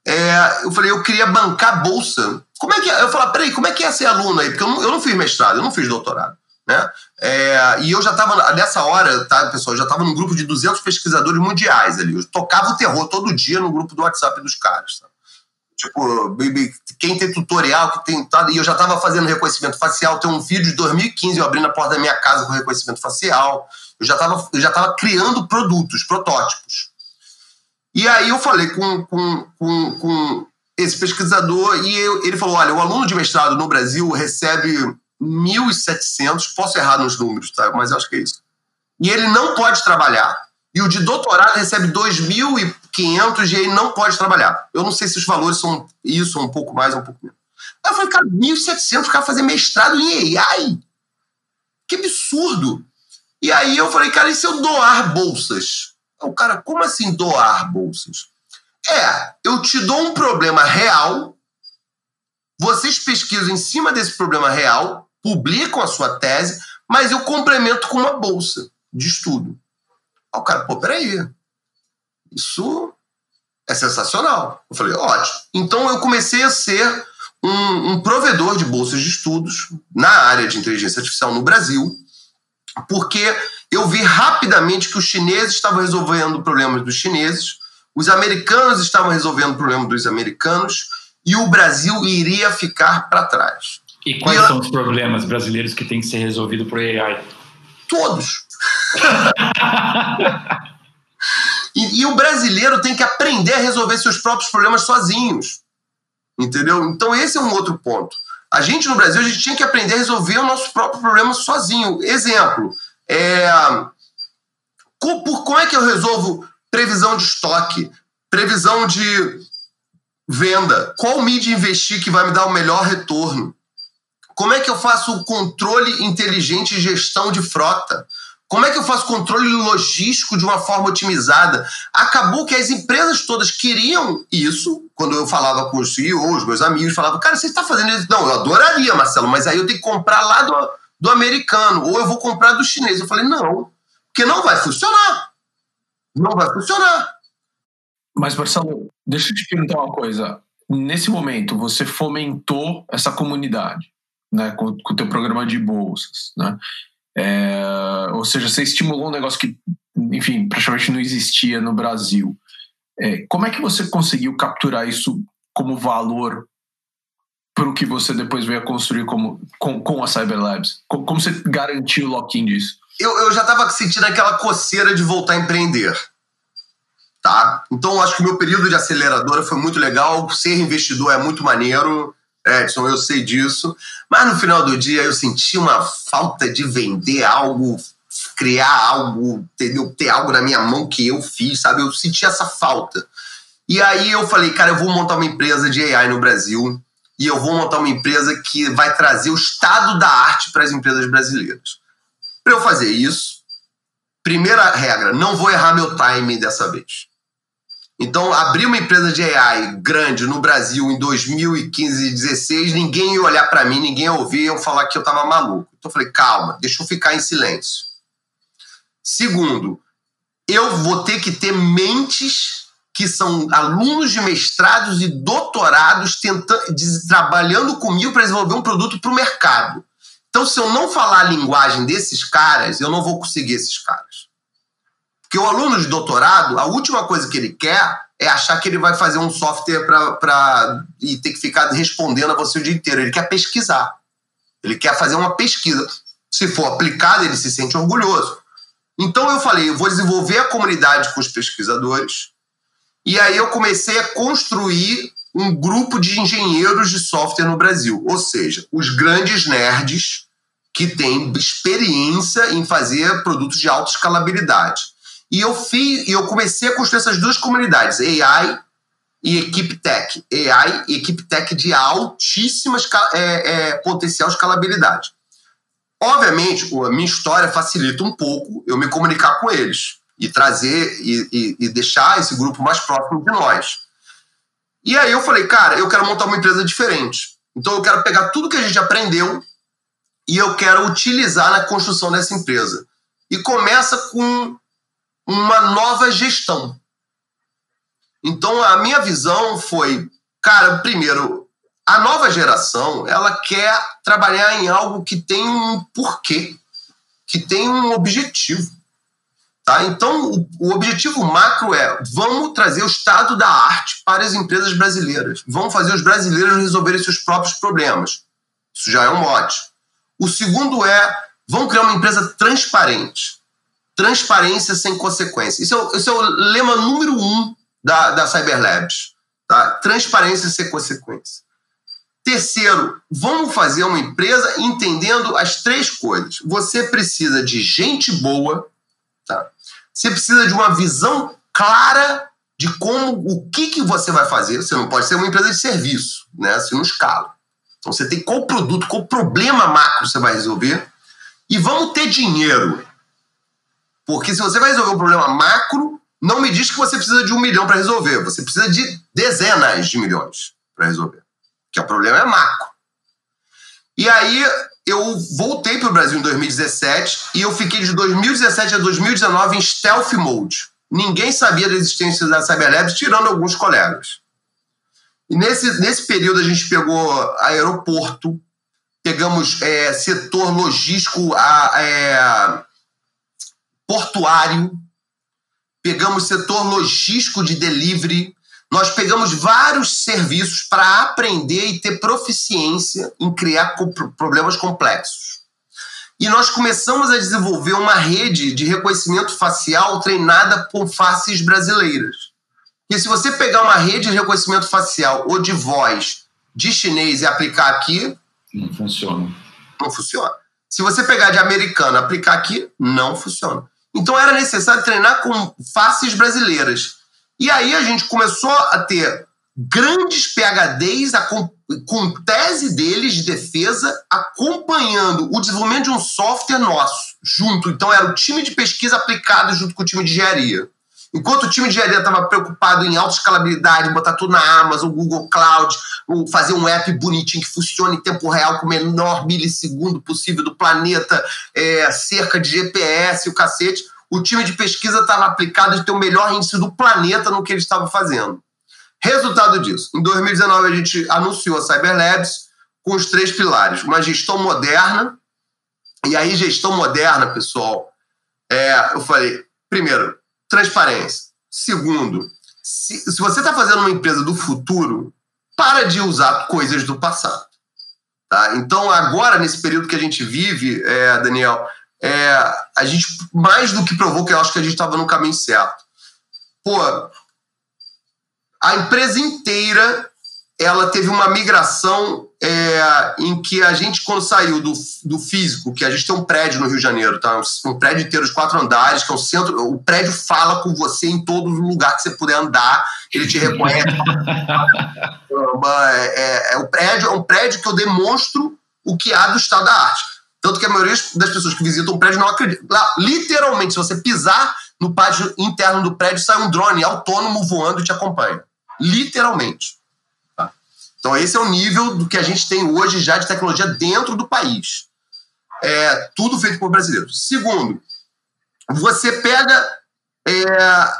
É, eu falei, eu queria bancar bolsa. Como é que é? Eu falei, peraí, como é que é ser aluno aí? Porque eu não, eu não fiz mestrado, eu não fiz doutorado. Né? É, e eu já estava, nessa hora, tá, pessoal, eu já estava num grupo de 200 pesquisadores mundiais ali. Eu tocava o terror todo dia no grupo do WhatsApp dos caras. Tá? Tipo, quem tem tutorial, que tem. Tá, e eu já estava fazendo reconhecimento facial. Tem um vídeo de 2015 eu abrindo a porta da minha casa com reconhecimento facial. Eu já estava eu já tava criando produtos, protótipos. E aí eu falei com, com, com, com esse pesquisador e eu, ele falou: olha, o aluno de mestrado no Brasil recebe 1.700, posso errar nos números, tá? mas acho que é isso. E ele não pode trabalhar. E o de doutorado recebe 2.500 e ele não pode trabalhar. Eu não sei se os valores são isso, um pouco mais, um pouco menos. Aí eu falei, cara, 1.700 o cara fazer mestrado em AI? Que absurdo! E aí eu falei, cara, e se eu doar bolsas? O cara, como assim doar bolsas? É, eu te dou um problema real, vocês pesquisam em cima desse problema real, publicam a sua tese, mas eu complemento com uma bolsa de estudo. Aí o cara, pô, peraí, isso é sensacional. Eu falei, ótimo. Então eu comecei a ser um, um provedor de bolsas de estudos na área de inteligência artificial no Brasil, porque eu vi rapidamente que os chineses estavam resolvendo problemas dos chineses, os americanos estavam resolvendo problemas dos americanos e o Brasil iria ficar para trás. E quais e são os problemas brasileiros que têm que ser resolvidos por AI? Todos. e, e, o brasileiro tem que aprender a resolver seus próprios problemas sozinhos. Entendeu? Então, esse é um outro ponto. A gente no Brasil, a gente tinha que aprender a resolver o nosso próprio problema sozinho. Exemplo, é, por, como é que eu resolvo previsão de estoque, previsão de venda? Qual mídia investir que vai me dar o melhor retorno? Como é que eu faço o controle inteligente e gestão de frota? Como é que eu faço controle logístico de uma forma otimizada? Acabou que as empresas todas queriam isso. Quando eu falava com os CEOs, meus amigos, falavam, cara, você está fazendo isso? Não, eu adoraria, Marcelo, mas aí eu tenho que comprar lá do, do americano, ou eu vou comprar do chinês. Eu falei, não, porque não vai funcionar. Não vai funcionar. Mas, Marcelo, deixa eu te perguntar uma coisa. Nesse momento, você fomentou essa comunidade, né, com, o teu programa de bolsas, né? É, ou seja, você estimulou um negócio que, enfim, praticamente não existia no Brasil. É, como é que você conseguiu capturar isso como valor para o que você depois veio a construir como, com, com a Cyberlabs? Como, como você garantiu o lock-in disso? Eu, eu já estava sentindo aquela coceira de voltar a empreender. Tá? Então, acho que o meu período de aceleradora foi muito legal. Ser investidor é muito maneiro. Edson, eu sei disso. Mas no final do dia eu senti uma falta de vender algo, criar algo, entendeu? Ter algo na minha mão que eu fiz, sabe? Eu senti essa falta. E aí eu falei, cara, eu vou montar uma empresa de AI no Brasil e eu vou montar uma empresa que vai trazer o estado da arte para as empresas brasileiras. Para eu fazer isso, primeira regra, não vou errar meu time dessa vez. Então, abrir uma empresa de AI grande no Brasil em 2015 e 2016, ninguém ia olhar para mim, ninguém ia ouvir, iam falar que eu estava maluco. Então, eu falei, calma, deixa eu ficar em silêncio. Segundo, eu vou ter que ter mentes que são alunos de mestrados e doutorados tentando, trabalhando comigo para desenvolver um produto para o mercado. Então, se eu não falar a linguagem desses caras, eu não vou conseguir esses caras. Porque o aluno de doutorado, a última coisa que ele quer é achar que ele vai fazer um software para e ter que ficar respondendo a você o dia inteiro. Ele quer pesquisar. Ele quer fazer uma pesquisa. Se for aplicada, ele se sente orgulhoso. Então eu falei, eu vou desenvolver a comunidade com os pesquisadores. E aí eu comecei a construir um grupo de engenheiros de software no Brasil, ou seja, os grandes nerds que têm experiência em fazer produtos de alta escalabilidade. E eu fiz, eu comecei a construir essas duas comunidades, AI e equipe tech. AI e equipe tech de altíssima é, é, potencial escalabilidade. Obviamente, a minha história facilita um pouco eu me comunicar com eles e trazer e, e, e deixar esse grupo mais próximo de nós. E aí eu falei, cara, eu quero montar uma empresa diferente. Então eu quero pegar tudo que a gente aprendeu e eu quero utilizar na construção dessa empresa. E começa com uma nova gestão. Então a minha visão foi, cara, primeiro, a nova geração, ela quer trabalhar em algo que tem um porquê, que tem um objetivo. Tá? Então, o, o, objetivo macro é: vamos trazer o estado da arte para as empresas brasileiras. Vamos fazer os brasileiros resolverem seus próprios problemas. Isso já é um mote. O segundo é: vamos criar uma empresa transparente. Transparência sem consequência. Esse é o, esse é o lema número um da, da Cyberlabs. Tá? Transparência sem consequência. Terceiro, vamos fazer uma empresa entendendo as três coisas. Você precisa de gente boa, tá? Você precisa de uma visão clara de como, o que, que você vai fazer. Você não pode ser uma empresa de serviço, né? Você não escala. Então você tem qual produto, qual problema macro você vai resolver. E vamos ter dinheiro. Porque se você vai resolver um problema macro, não me diz que você precisa de um milhão para resolver. Você precisa de dezenas de milhões para resolver. Que o problema é macro. E aí eu voltei para o Brasil em 2017 e eu fiquei de 2017 a 2019 em stealth mode. Ninguém sabia da existência da Cyberlabs, tirando alguns colegas. E nesse, nesse período a gente pegou aeroporto, pegamos é, setor logístico a, é, portuário, pegamos setor logístico de delivery, nós pegamos vários serviços para aprender e ter proficiência em criar problemas complexos. E nós começamos a desenvolver uma rede de reconhecimento facial treinada por faces brasileiras. E se você pegar uma rede de reconhecimento facial ou de voz de chinês e aplicar aqui. Não funciona. Não funciona. Se você pegar de americano e aplicar aqui, não funciona. Então era necessário treinar com faces brasileiras. E aí a gente começou a ter grandes PHDs com, com tese deles de defesa acompanhando o desenvolvimento de um software nosso, junto. Então era o time de pesquisa aplicado junto com o time de engenharia. Enquanto o time de engenharia estava preocupado em alta escalabilidade, botar tudo na Amazon, Google Cloud, fazer um app bonitinho que funcione em tempo real com o menor milissegundo possível do planeta, é, cerca de GPS o cacete, o time de pesquisa estava aplicado de ter o melhor índice do planeta no que ele estava fazendo. Resultado disso, em 2019 a gente anunciou a Cyberlabs com os três pilares: uma gestão moderna, e aí gestão moderna, pessoal, é, eu falei, primeiro, transparência. Segundo, se, se você está fazendo uma empresa do futuro, para de usar coisas do passado. Tá? Então, agora, nesse período que a gente vive, é, Daniel, é, a gente, mais do que provou que eu acho que a gente estava no caminho certo. Pô, a empresa inteira ela teve uma migração é, em que a gente, quando saiu do, do físico, que a gente tem um prédio no Rio de Janeiro, tá? um, um prédio inteiro de quatro andares, que é o centro, o prédio fala com você em todo lugar que você puder andar, ele te reconhece. *laughs* é, é, é, o prédio, é um prédio que eu demonstro o que há do estado da arte. Tanto que a maioria das pessoas que visitam o prédio não acreditam. Lá, literalmente, se você pisar no pátio interno do prédio, sai um drone autônomo voando e te acompanha. Literalmente. Então, esse é o nível do que a gente tem hoje já de tecnologia dentro do país. É, tudo feito por brasileiros. Segundo, você pega é,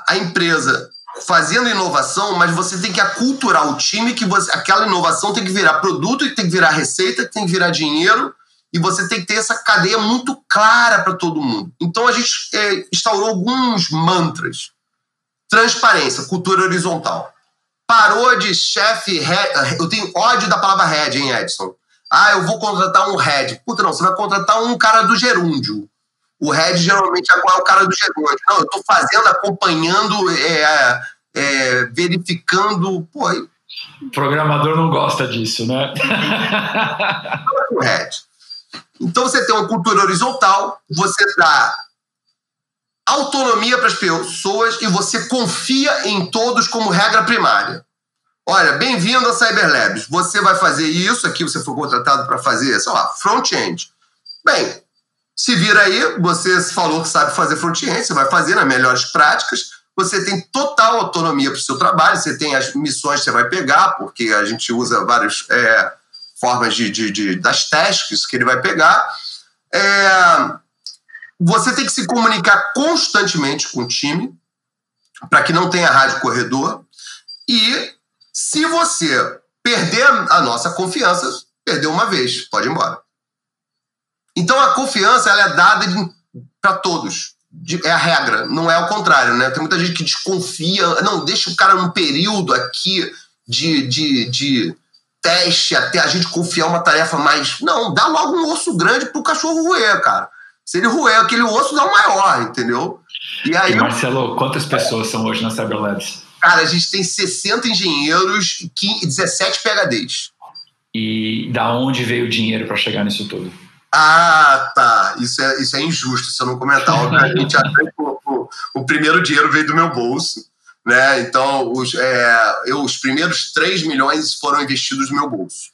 a empresa fazendo inovação, mas você tem que aculturar o time que você, aquela inovação tem que virar produto, tem que virar receita, tem que virar dinheiro e você tem que ter essa cadeia muito clara para todo mundo. Então a gente é, instaurou alguns mantras. Transparência, cultura horizontal. Parou de chefe. Eu tenho ódio da palavra head, hein, Edson? Ah, eu vou contratar um head. Puta, não, você vai contratar um cara do gerúndio. O head geralmente é o cara do gerúndio. Não, eu estou fazendo, acompanhando, é, é, verificando. Pô, o programador não gosta disso, né? head. Então você tem uma cultura horizontal, você dá autonomia para as pessoas e você confia em todos como regra primária. Olha, bem-vindo a Cyberlabs. Você vai fazer isso aqui, você foi contratado para fazer, sei lá, front-end. Bem, se vira aí, você falou que sabe fazer front-end, você vai fazer nas melhores práticas, você tem total autonomia para o seu trabalho, você tem as missões que você vai pegar, porque a gente usa várias é, formas de, de, de, das tasks que ele vai pegar. É, você tem que se comunicar constantemente com o time, para que não tenha rádio corredor. E se você perder a nossa confiança, perdeu uma vez, pode ir embora. Então a confiança ela é dada para todos. É a regra, não é o contrário, né? Tem muita gente que desconfia, não, deixa o cara num período aqui de, de, de teste até a gente confiar uma tarefa mais. Não, dá logo um osso grande pro cachorro roer, cara. Se ele roer aquele osso, dá um maior, entendeu? E aí. E Marcelo, quantas pessoas são hoje na Cyberlabs? Cara, a gente tem 60 engenheiros e 17 PHDs. E da onde veio o dinheiro para chegar nisso tudo? Ah, tá. Isso é, isso é injusto se eu não comentar. Obviamente, *laughs* o, o, o primeiro dinheiro veio do meu bolso. Né? Então, os, é, eu, os primeiros 3 milhões foram investidos no meu bolso.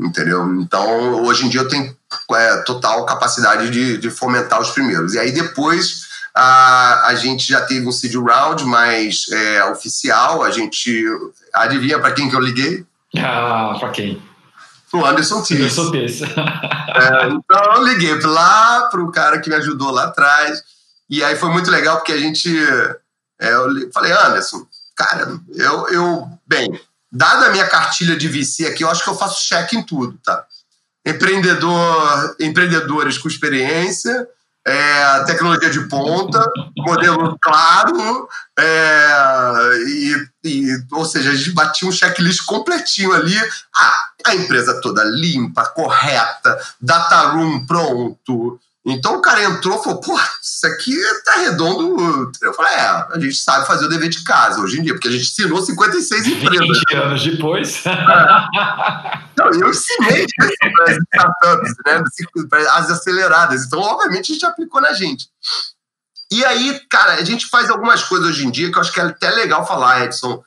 Entendeu? Então, hoje em dia eu tenho é, total capacidade de, de fomentar os primeiros. E aí depois a, a gente já teve um seed round mais é, oficial. A gente. Adivinha para quem que eu liguei? Ah, para quem? O Anderson Tis. Anderson Tis. *laughs* é, então eu liguei lá para o cara que me ajudou lá atrás. E aí foi muito legal porque a gente. É, eu falei, Anderson, cara, eu, eu. Bem, dada a minha cartilha de VC aqui, eu acho que eu faço cheque em tudo, tá? Empreendedor, empreendedores com experiência, é, tecnologia de ponta, modelo claro, é, e, e, ou seja, a gente batia um checklist completinho ali. Ah, a empresa toda limpa, correta, data room pronto, então o cara entrou e falou: pô, isso aqui tá redondo. Eu falei: é, a gente sabe fazer o dever de casa hoje em dia, porque a gente ensinou 56 empresas. 20 anos depois. É. Não, eu ensinei as startups, né? As aceleradas. Então, obviamente, a gente aplicou na gente. E aí, cara, a gente faz algumas coisas hoje em dia que eu acho que é até legal falar, Edson.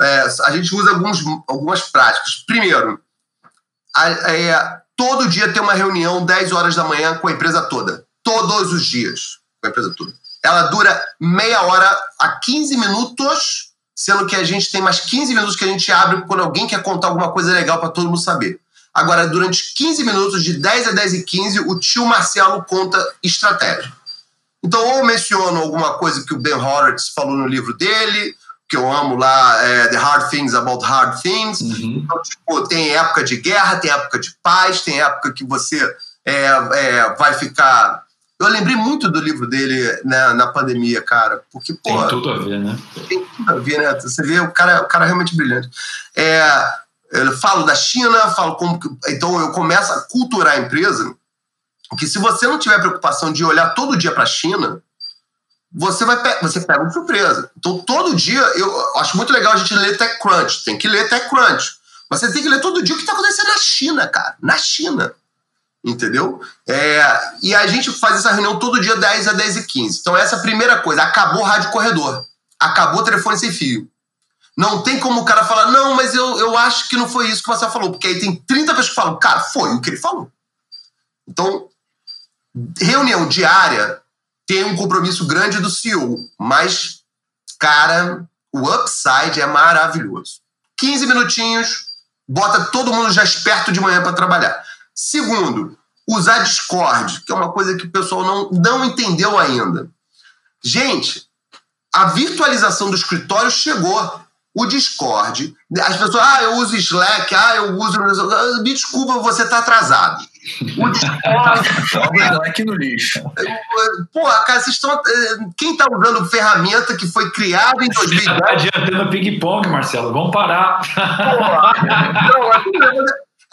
É, a gente usa alguns, algumas práticas. Primeiro, a, é, todo dia tem uma reunião 10 horas da manhã com a empresa toda. Todos os dias com a empresa toda. Ela dura meia hora a 15 minutos, sendo que a gente tem mais 15 minutos que a gente abre quando alguém quer contar alguma coisa legal para todo mundo saber. Agora, durante 15 minutos, de 10 a 10 e 15, o tio Marcelo conta estratégia. Então, ou menciono alguma coisa que o Ben Horowitz falou no livro dele, que eu amo lá, é, The Hard Things About Hard Things. Uhum. Então, tipo, tem época de guerra, tem época de paz, tem época que você é, é, vai ficar. Eu lembrei muito do livro dele né, na pandemia, cara, porque, pô. Tem tudo a ver, né? Tem tudo a ver, né? Você vê, o cara, o cara é realmente brilhante. É, eu falo da China, falo como. Então, eu começo a culturar a empresa, que se você não tiver preocupação de olhar todo dia para a China, você vai você pega uma surpresa. Então, todo dia, eu acho muito legal a gente ler TechCrunch. Tem que ler TechCrunch. Mas você tem que ler todo dia o que está acontecendo na China, cara. Na China. Entendeu? É, e a gente faz essa reunião todo dia, 10 a 10 e 15. Então, essa é a primeira coisa. Acabou rádio corredor. Acabou o telefone sem fio. Não tem como o cara falar, não, mas eu, eu acho que não foi isso que você falou. Porque aí tem 30 pessoas que falam, cara, foi o que ele falou. Então, reunião diária tem um compromisso grande do CEO, mas, cara, o upside é maravilhoso. 15 minutinhos, bota todo mundo já esperto de manhã para trabalhar. Segundo, usar Discord, que é uma coisa que o pessoal não, não entendeu ainda. Gente, a virtualização do escritório chegou. O Discord, as pessoas, ah, eu uso Slack, ah, eu uso. Me desculpa, você está atrasado. O Discord. Slack no lixo. Pô, cara, vocês estão. Eh, quem está usando ferramenta que foi criada em 2010? Você está adiantando ping-pong, Marcelo. Vamos parar.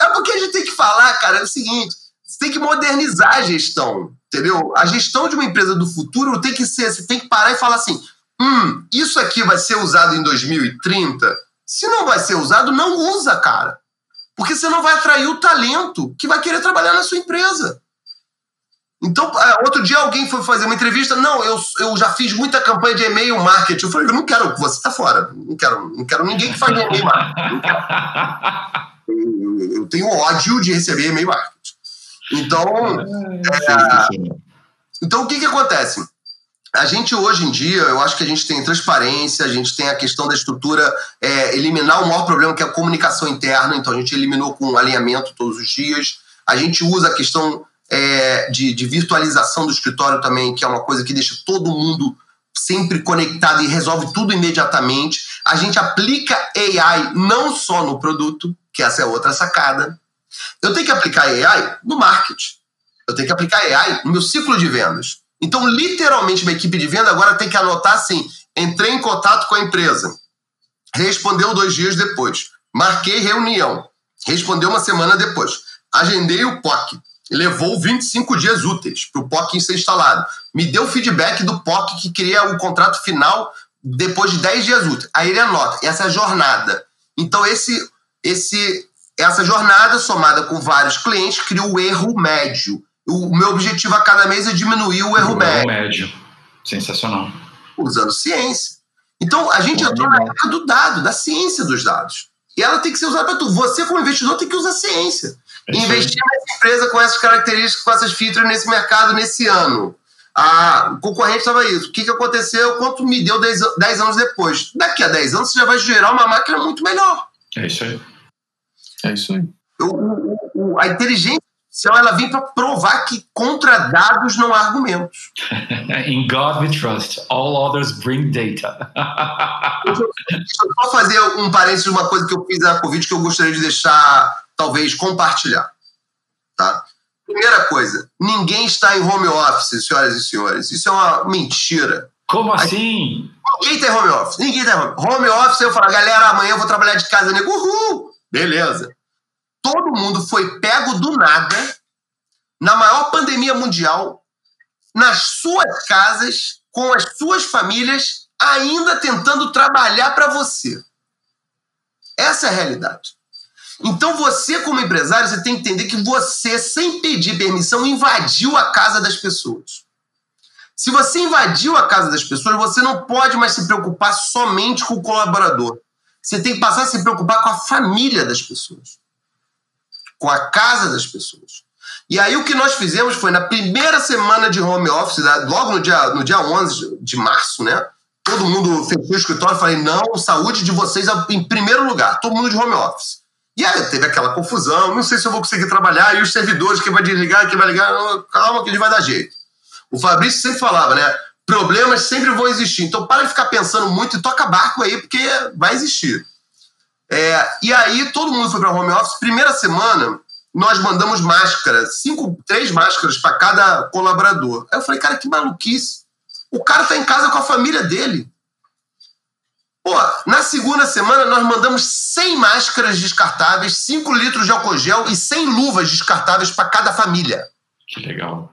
É, É porque a gente tem que falar, cara, é o seguinte: você tem que modernizar a gestão, entendeu? A gestão de uma empresa do futuro tem que ser, você tem que parar e falar assim: hum, isso aqui vai ser usado em 2030? Se não vai ser usado, não usa, cara. Porque você não vai atrair o talento que vai querer trabalhar na sua empresa. Então, é, outro dia alguém foi fazer uma entrevista. Não, eu, eu já fiz muita campanha de e-mail marketing. Eu falei, eu não quero, você está fora. Não quero, não quero ninguém que faz e-mail marketing. Eu, eu, tenho ódio de receber e-mail marketing. Então, é, então o que, que acontece? A gente hoje em dia, eu acho que a gente tem transparência, a gente tem a questão da estrutura, é, eliminar o maior problema que é a comunicação interna, então a gente eliminou com alinhamento todos os dias. A gente usa a questão é, de, de, virtualização do escritório também, que é uma coisa que deixa todo mundo sempre conectado e resolve tudo imediatamente. A gente aplica AI não só no produto, que essa é outra sacada. Eu tenho que aplicar AI no marketing. Eu tenho que aplicar AI no meu ciclo de vendas. Então, literalmente, minha equipe de venda agora tem que anotar assim: entrei em contato com a empresa, respondeu dois dias depois, marquei reunião, respondeu uma semana depois, agendei o POC, levou 25 dias úteis para o POC ser instalado. Me deu feedback do POC que queria o contrato final depois de 10 dias úteis. Aí ele anota, essa é a jornada. Então, esse, esse, essa jornada, somada com vários clientes, cria o erro médio. O meu objetivo a cada mês é diminuir o erro o médio. Erro médio. Sensacional. Usando ciência. Então, a gente entrou na época do dado, da ciência dos dados. E ela tem que ser usada para tudo. Você, como investidor, tem que usar ciência. É Investir nessa empresa com essas características, com essas features nesse mercado nesse ano. A concorrente estava isso. O que, que aconteceu? Quanto me deu 10, 10 anos depois? Daqui a 10 anos você já vai gerar uma máquina muito melhor. É isso aí. É isso aí. O, o, a inteligência artificial ela vem para provar que contra dados não há argumentos. *laughs* In God we trust. All others bring data. *laughs* Deixa eu só fazer um parênteses de uma coisa que eu fiz na Covid que eu gostaria de deixar talvez compartilhar. Tá? Primeira coisa, ninguém está em home office, senhoras e senhores. Isso é uma mentira. Como assim? Ninguém tem home office. Ninguém tem home, home office. Eu falo, galera, amanhã eu vou trabalhar de casa. Nego, uhul! Beleza. Todo mundo foi pego do nada, na maior pandemia mundial, nas suas casas, com as suas famílias, ainda tentando trabalhar para você. Essa é a realidade. Então você, como empresário, você tem que entender que você, sem pedir permissão, invadiu a casa das pessoas. Se você invadiu a casa das pessoas, você não pode mais se preocupar somente com o colaborador. Você tem que passar a se preocupar com a família das pessoas, com a casa das pessoas. E aí o que nós fizemos foi, na primeira semana de home office, logo no dia, no dia 11 de março, né? Todo mundo fechou o escritório, falei, não, saúde de vocês em primeiro lugar, todo mundo de home office. E aí teve aquela confusão, não sei se eu vou conseguir trabalhar, e os servidores, quem vai desligar, quem vai ligar, calma que ele vai dar jeito. O Fabrício sempre falava, né? Problemas sempre vão existir. Então para de ficar pensando muito e toca barco aí, porque vai existir. É, e aí todo mundo foi para home office. Primeira semana, nós mandamos máscaras, cinco, três máscaras para cada colaborador. Aí eu falei, cara, que maluquice. O cara tá em casa com a família dele. Pô, na segunda semana nós mandamos 100 máscaras descartáveis, 5 litros de álcool gel e 100 luvas descartáveis para cada família. Que legal.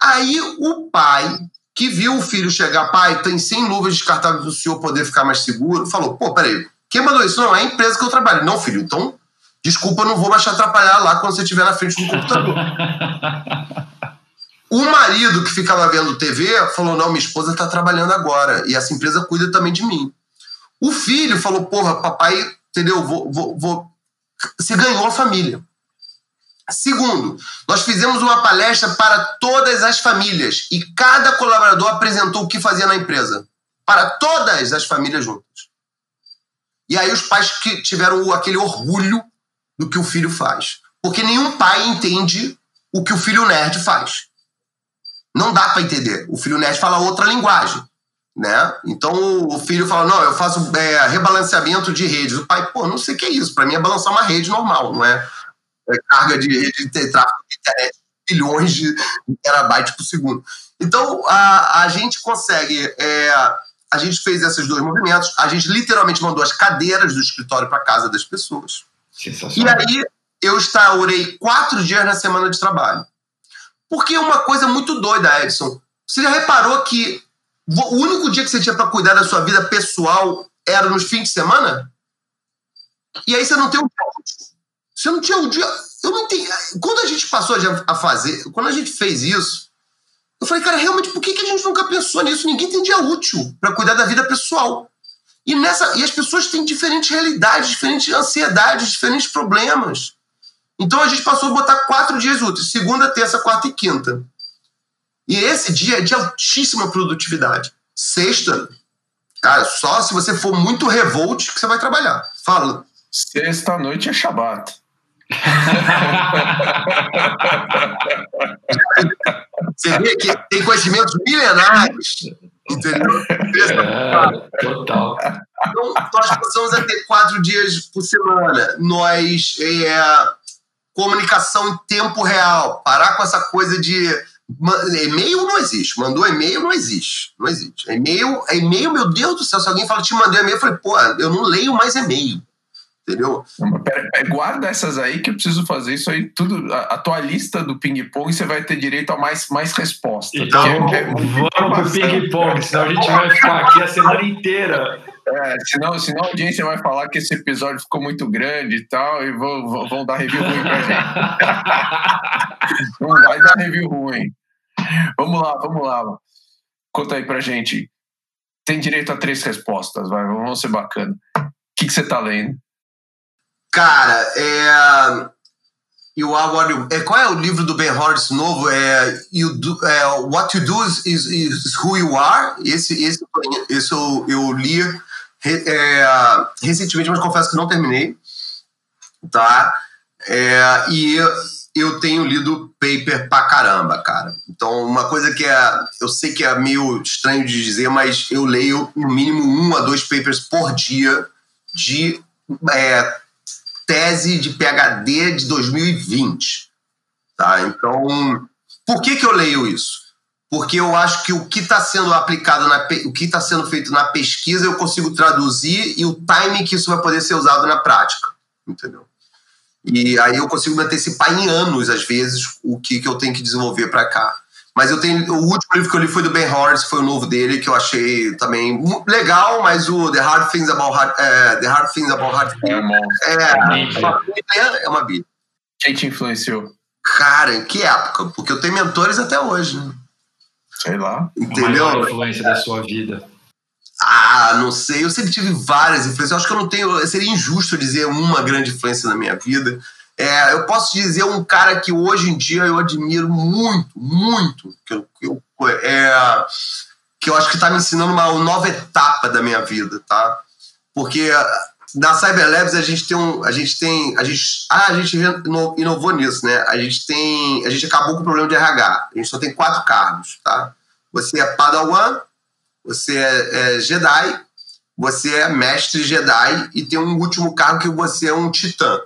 Aí o pai, que viu o filho chegar, pai, tem 100 luvas descartáveis para o senhor poder ficar mais seguro, falou: pô, peraí, quem mandou isso? Não, é a empresa que eu trabalho. Não, filho, então, desculpa, não vou mais te atrapalhar lá quando você estiver na frente do computador. *laughs* o marido que ficava vendo TV falou: não, minha esposa está trabalhando agora e essa empresa cuida também de mim. O filho falou: porra, papai, entendeu? Vou, vou, vou. Se ganhou a família. Segundo, nós fizemos uma palestra para todas as famílias e cada colaborador apresentou o que fazia na empresa. Para todas as famílias juntas. E aí os pais que tiveram aquele orgulho do que o filho faz. Porque nenhum pai entende o que o filho nerd faz. Não dá para entender. O filho nerd fala outra linguagem né? Então o filho fala: Não, eu faço é, rebalanceamento de redes. O pai, pô, não sei o que é isso. Para mim é balançar uma rede normal, não é, é carga de rede de tráfego de internet, bilhões de terabytes por segundo. Então a, a gente consegue. É, a gente fez esses dois movimentos, a gente literalmente mandou as cadeiras do escritório para casa das pessoas. E aí eu instaurei quatro dias na semana de trabalho. Porque é uma coisa muito doida, Edson. Você já reparou que o único dia que você tinha para cuidar da sua vida pessoal era nos fins de semana? E aí você não tem um Você não tinha um dia. Eu não entendi. Quando a gente passou a fazer, quando a gente fez isso, eu falei, cara, realmente, por que, que a gente nunca pensou nisso? Ninguém tem dia útil para cuidar da vida pessoal. E, nessa, e as pessoas têm diferentes realidades, diferentes ansiedades, diferentes problemas. Então a gente passou a botar quatro dias úteis: segunda, terça, quarta e quinta. E esse dia é de altíssima produtividade. Sexta, cara, só se você for muito revolt que você vai trabalhar. Fala. Sexta noite é Shabat. *laughs* Você vê que tem conhecimentos milenares, entendeu? É, total. Então, nós passamos a ter quatro dias por semana. Nós, é, comunicação em tempo real, parar com essa coisa de e-mail não existe, mandou e-mail não existe, não existe. E-mail, e-mail, meu Deus do céu, se alguém fala te mandei e-mail, eu falei, pô, eu não leio mais e-mail entendeu? Pera, guarda essas aí que eu preciso fazer isso aí tudo. A, a tua lista do ping-pong você vai ter direito a mais, mais respostas. Então, é, é vamos pro ping-pong, senão a gente vai ficar aqui a semana inteira. É, senão, senão a audiência vai falar que esse episódio ficou muito grande e tal, e vão, vão dar review ruim pra gente. *laughs* Não vai dar review ruim. Vamos lá, vamos lá. Conta aí pra gente. Tem direito a três respostas, vai, vamos ser bacana. O que, que você tá lendo? Cara, é. What you, é, qual é o livro do Ben Horowitz novo? É, you do, é What You Do is, is, is, Who You Are. Esse, esse, esse eu, eu li é, recentemente, mas confesso que não terminei. Tá? É, e eu tenho lido paper pra caramba, cara. Então, uma coisa que é. Eu sei que é meio estranho de dizer, mas eu leio no mínimo um a dois papers por dia de é, tese de PhD de 2020. Tá? Então, por que, que eu leio isso? Porque eu acho que o que está sendo aplicado, na, o que está sendo feito na pesquisa, eu consigo traduzir e o timing que isso vai poder ser usado na prática. Entendeu? E aí eu consigo me antecipar em anos, às vezes, o que, que eu tenho que desenvolver para cá. Mas eu tenho. O último livro que eu li foi do Ben Horowitz, foi o novo dele, que eu achei também legal, mas o The Hard Things About Hard, é, The Hard Things About Hard Things é, é, é, é uma bíblia. Quem te influenciou? Cara, em que época? Porque eu tenho mentores até hoje. Né? Sei lá. Entendeu? A influência da sua vida. Ah, não sei. Eu sempre tive várias influências. Eu acho que eu não tenho. Seria injusto dizer uma grande influência na minha vida. É, eu posso dizer um cara que hoje em dia eu admiro muito, muito, que eu, que eu, é, que eu acho que está me ensinando uma nova etapa da minha vida, tá? Porque na Cyber Labs a gente tem um, a gente tem, a gente, ah, a gente inovou nisso, né? A gente tem, a gente acabou com o problema de RH. A gente só tem quatro cargos, tá? Você é Padawan, você é, é Jedi, você é mestre Jedi e tem um último cargo que você é um Titã.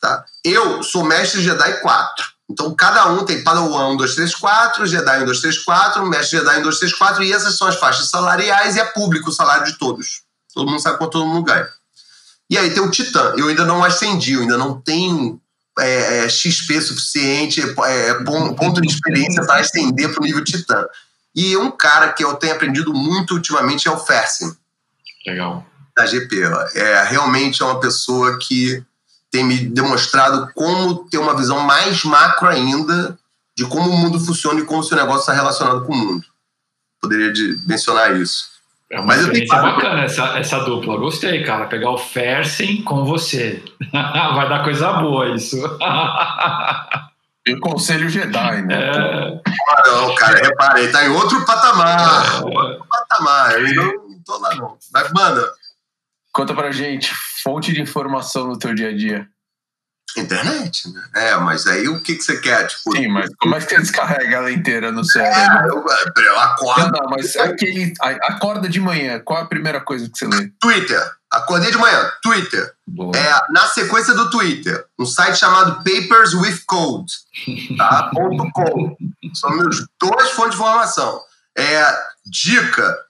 Tá? Eu sou mestre Jedi 4. Então, cada um tem Padawan 1, 2, 3, 4, Jedi 1, 2, 3, 4, Mestre Jedi 1, 2, 3, 4, e essas são as faixas salariais e é público o salário de todos. Todo mundo sabe quanto todo mundo ganha. E aí tem o Titã. Eu ainda não ascendi, eu ainda não tenho é, é, XP suficiente, é, ponto de experiência para ascender para o nível Titã. E um cara que eu tenho aprendido muito ultimamente é o Fersen. Legal. Da GP. É, realmente é uma pessoa que tem me demonstrado como ter uma visão mais macro ainda de como o mundo funciona e como o seu negócio está relacionado com o mundo. Poderia de, mencionar isso. É uma Mas experiência bacana essa, essa dupla. Gostei, cara. Pegar o Fersen com você. *laughs* Vai dar coisa boa isso. *laughs* E o Conselho Jedi, né? É... Ah, não, cara, reparei, tá em outro patamar. É... Outro patamar. Eu não tô lá, não. Mas, manda. Conta pra gente, fonte de informação no teu dia a dia. Internet, né? É, mas aí o que, que você quer? Tipo, Sim, mas como é que você descarrega ela inteira no cérebro? É, eu, eu acordo. Não, não, mas aquele. Acorda de manhã, qual é a primeira coisa que você lê? Twitter. Acordei de manhã, Twitter. Boa. É, na sequência do Twitter, um site chamado Papers with Code. Tá? *laughs* .com. São meus dois fontes de informação. É, dica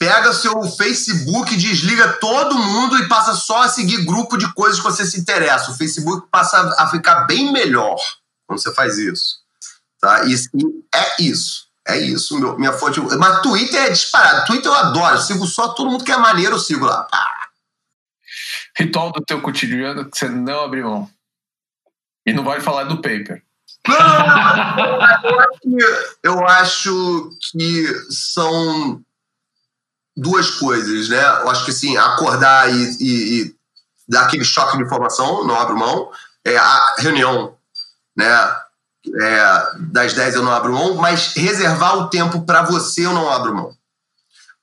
pega seu Facebook, desliga todo mundo e passa só a seguir grupo de coisas que você se interessa. O Facebook passa a ficar bem melhor quando você faz isso. Tá? E, é isso. É isso, meu, minha fonte. Mas Twitter é disparado. Twitter eu adoro. Eu sigo só todo mundo que é maneiro, eu sigo lá. Ritual do teu cotidiano que você não abre mão. E não vai falar do paper. eu acho que são duas coisas, né? Eu acho que sim, acordar e, e, e dar aquele choque de informação, não abro mão. É, a reunião, né? É, das 10 eu não abro mão, mas reservar o tempo para você eu não abro mão.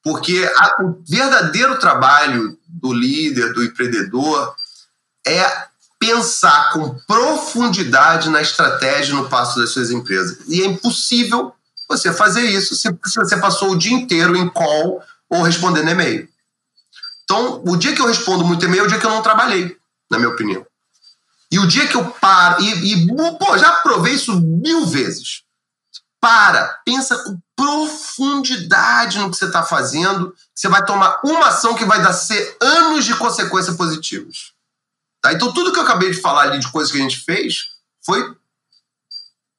Porque a, o verdadeiro trabalho do líder, do empreendedor, é pensar com profundidade na estratégia no passo das suas empresas. E é impossível você fazer isso se, se você passou o dia inteiro em call ou respondendo e-mail. Então, o dia que eu respondo muito e-mail é o dia que eu não trabalhei, na minha opinião. E o dia que eu paro, e, e pô, já provei isso mil vezes. Para, pensa com profundidade no que você está fazendo, você vai tomar uma ação que vai dar ser anos de consequências positivas. Tá? Então, tudo que eu acabei de falar ali de coisas que a gente fez foi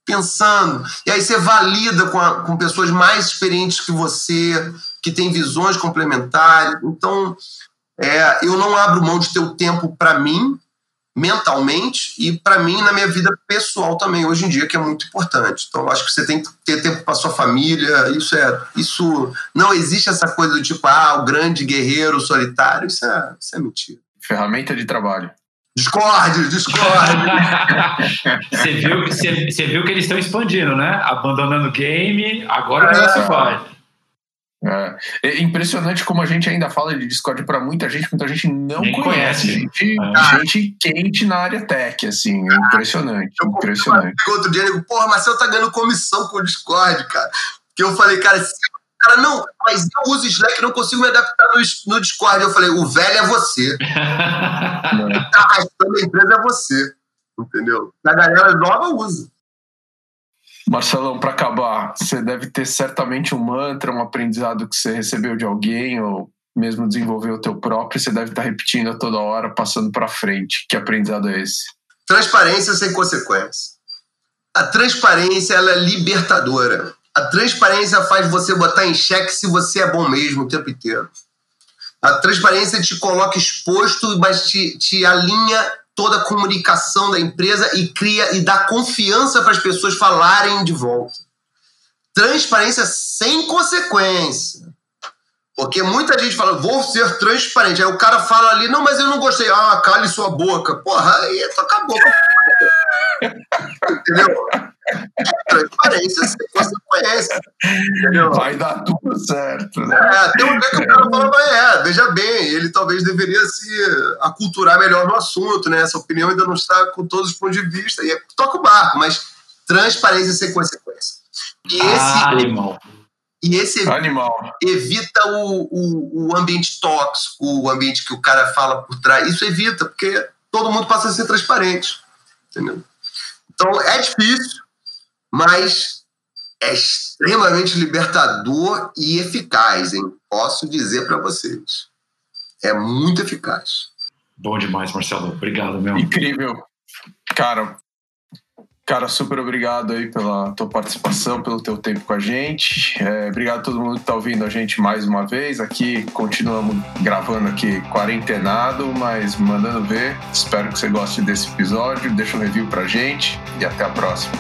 pensando. E aí você valida com, a, com pessoas mais experientes que você, que têm visões complementares. Então, é, eu não abro mão de ter o tempo para mim, mentalmente, e para mim na minha vida pessoal também, hoje em dia, que é muito importante. Então, eu acho que você tem que ter tempo para sua família. Isso é. Isso não existe essa coisa do tipo, ah, o grande guerreiro solitário. Isso é, isso é mentira. Ferramenta de trabalho. Discord, Discord. *laughs* você, viu, você, você, viu que eles estão expandindo, né? Abandonando o game, agora o negócio vai. É. é. impressionante como a gente ainda fala de Discord para muita gente, muita gente não Nem conhece. conhece. Gente, é. gente quente na área tech, assim, é impressionante. Eu impressionante. Outro dia, eu digo, porra, Marcelo tá ganhando comissão com o Discord, cara. Que eu falei, cara, se cara, não, mas eu uso Slack, não consigo me adaptar no, no Discord. Eu falei, o velho é você. *laughs* tá arrastando a empresa é você. Entendeu? A galera nova usa. Marcelão, para acabar, você deve ter certamente um mantra, um aprendizado que você recebeu de alguém ou mesmo desenvolveu o teu próprio, você deve estar repetindo a toda hora, passando para frente. Que aprendizado é esse? Transparência sem consequência. A transparência ela é libertadora. A transparência faz você botar em xeque se você é bom mesmo o tempo inteiro. A transparência te coloca exposto, mas te, te alinha toda a comunicação da empresa e cria e dá confiança para as pessoas falarem de volta. Transparência sem consequência. Porque muita gente fala, vou ser transparente. Aí o cara fala ali, não, mas eu não gostei. Ah, cale sua boca. Porra, aí toca a boca. *laughs* Entendeu? Transparência você conhece. Entendeu? Vai dar tudo certo. Né? É, tem um dia que o cara fala, é, veja bem, ele talvez deveria se aculturar melhor no assunto, né? Essa opinião ainda não está com todos os pontos de vista, e é, toca o barco, mas transparência sem consequência. E esse, ah, animal. E esse animal. evita o, o, o ambiente tóxico, o ambiente que o cara fala por trás. Isso evita, porque todo mundo passa a ser transparente. Entendeu? Então é difícil, mas é extremamente libertador e eficaz, hein? Posso dizer para vocês. É muito eficaz. Bom demais, Marcelo. Obrigado, meu. Incrível. Cara, Cara, super obrigado aí pela tua participação, pelo teu tempo com a gente. É, obrigado a todo mundo que está ouvindo a gente mais uma vez. Aqui continuamos gravando aqui quarentenado, mas mandando ver. Espero que você goste desse episódio. Deixa um review pra gente e até a próxima.